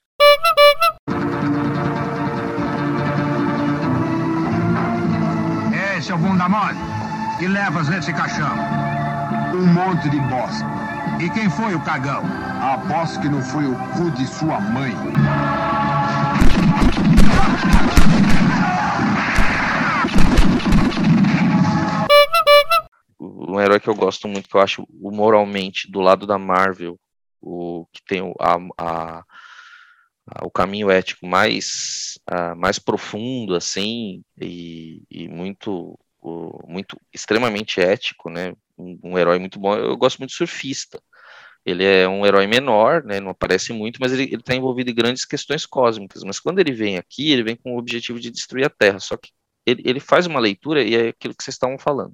É o bunda mole. Que levas nesse caixão? Um monte de bosta. E quem foi o cagão? Aposto que não foi o cu de sua mãe. Um herói que eu gosto muito, que eu acho moralmente do lado da Marvel, o que tem o, a, a- o caminho ético mais, ah, mais profundo, assim, e, e muito, muito extremamente ético, né? Um, um herói muito bom. Eu gosto muito do surfista. Ele é um herói menor, né? Não aparece muito, mas ele está envolvido em grandes questões cósmicas. Mas quando ele vem aqui, ele vem com o objetivo de destruir a Terra. Só que ele, ele faz uma leitura e é aquilo que vocês estavam falando.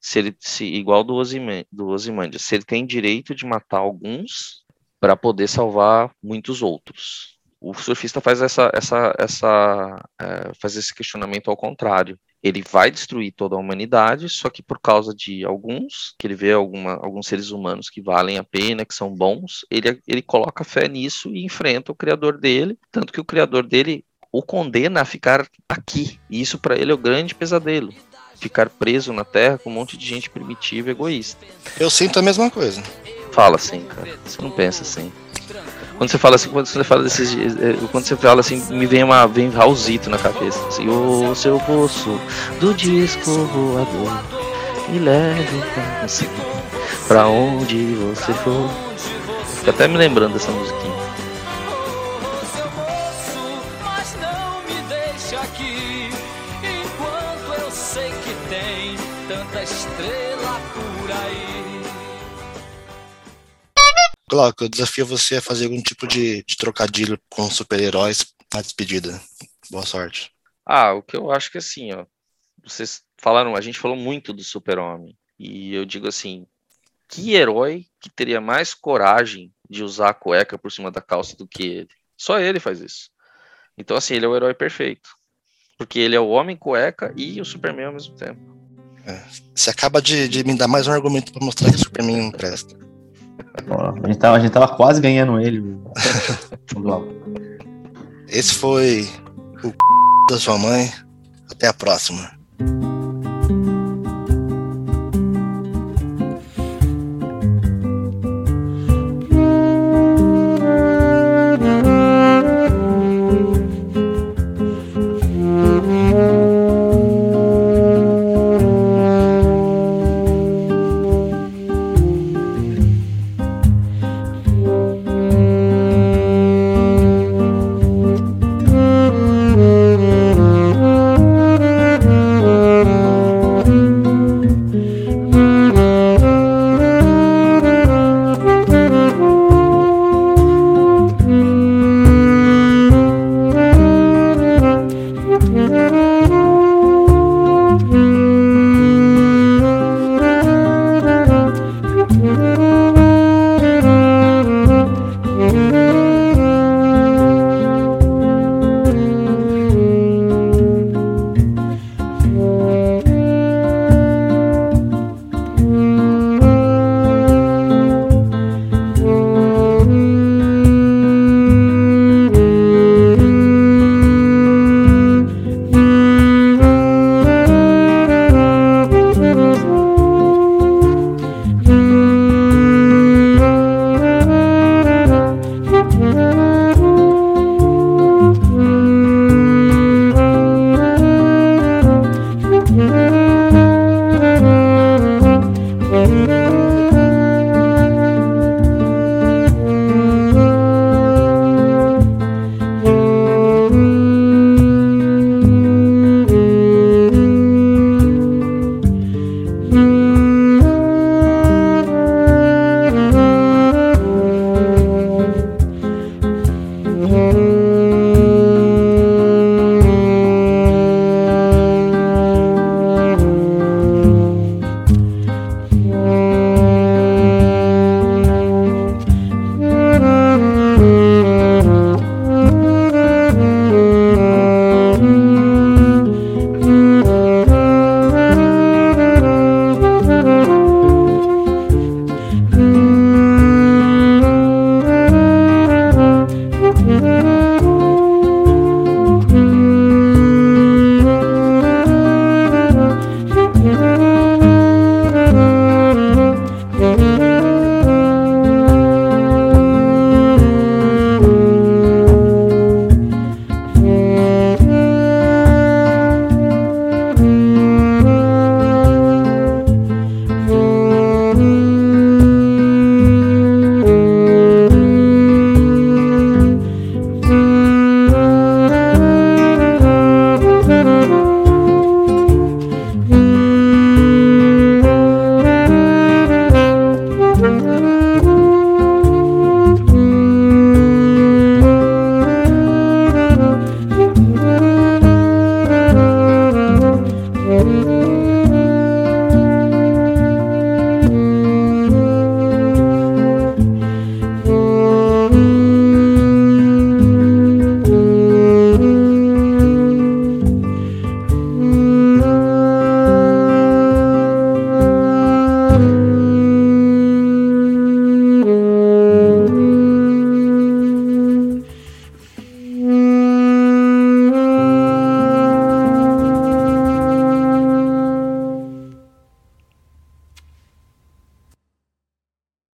Se ele, se igual do Ozymandias, se ele tem direito de matar alguns para poder salvar muitos outros. O surfista faz essa, essa, essa, eh, faz esse questionamento ao contrário. Ele vai destruir toda a humanidade, só que por causa de alguns, que ele vê alguma, alguns seres humanos que valem a pena, que são bons, ele, ele coloca fé nisso e enfrenta o criador dele, tanto que o criador dele o condena a ficar aqui. E isso para ele é o grande pesadelo. Ficar preso na Terra com um monte de gente primitiva e egoísta. Eu sinto a mesma coisa. Fala assim, cara. Você não pensa assim. Quando você fala assim, quando você fala desses eh, quando você fala assim, me vem uma vem Raulzito na cabeça. Assim, o seu bolso do disco voador me leve pra onde você for. Fico até me lembrando dessa musiquinha. Tanta estrela por aí. Glauco, eu desafio você a fazer algum tipo de, de trocadilho com super-heróis na despedida. Boa sorte. Ah, o que eu acho que assim, ó, vocês falaram, a gente falou muito do Super-Homem, e eu digo assim, que herói que teria mais coragem de usar a cueca por cima da calça do que ele? Só ele faz isso. Então assim, ele é o herói perfeito, porque ele é o homem cueca e o Superman ao mesmo tempo. Você acaba de, de me dar mais um argumento pra mostrar que o Superman não presta. Ó, a, gente tava, a gente tava quase ganhando ele. Esse foi o da sua mãe. Até a próxima.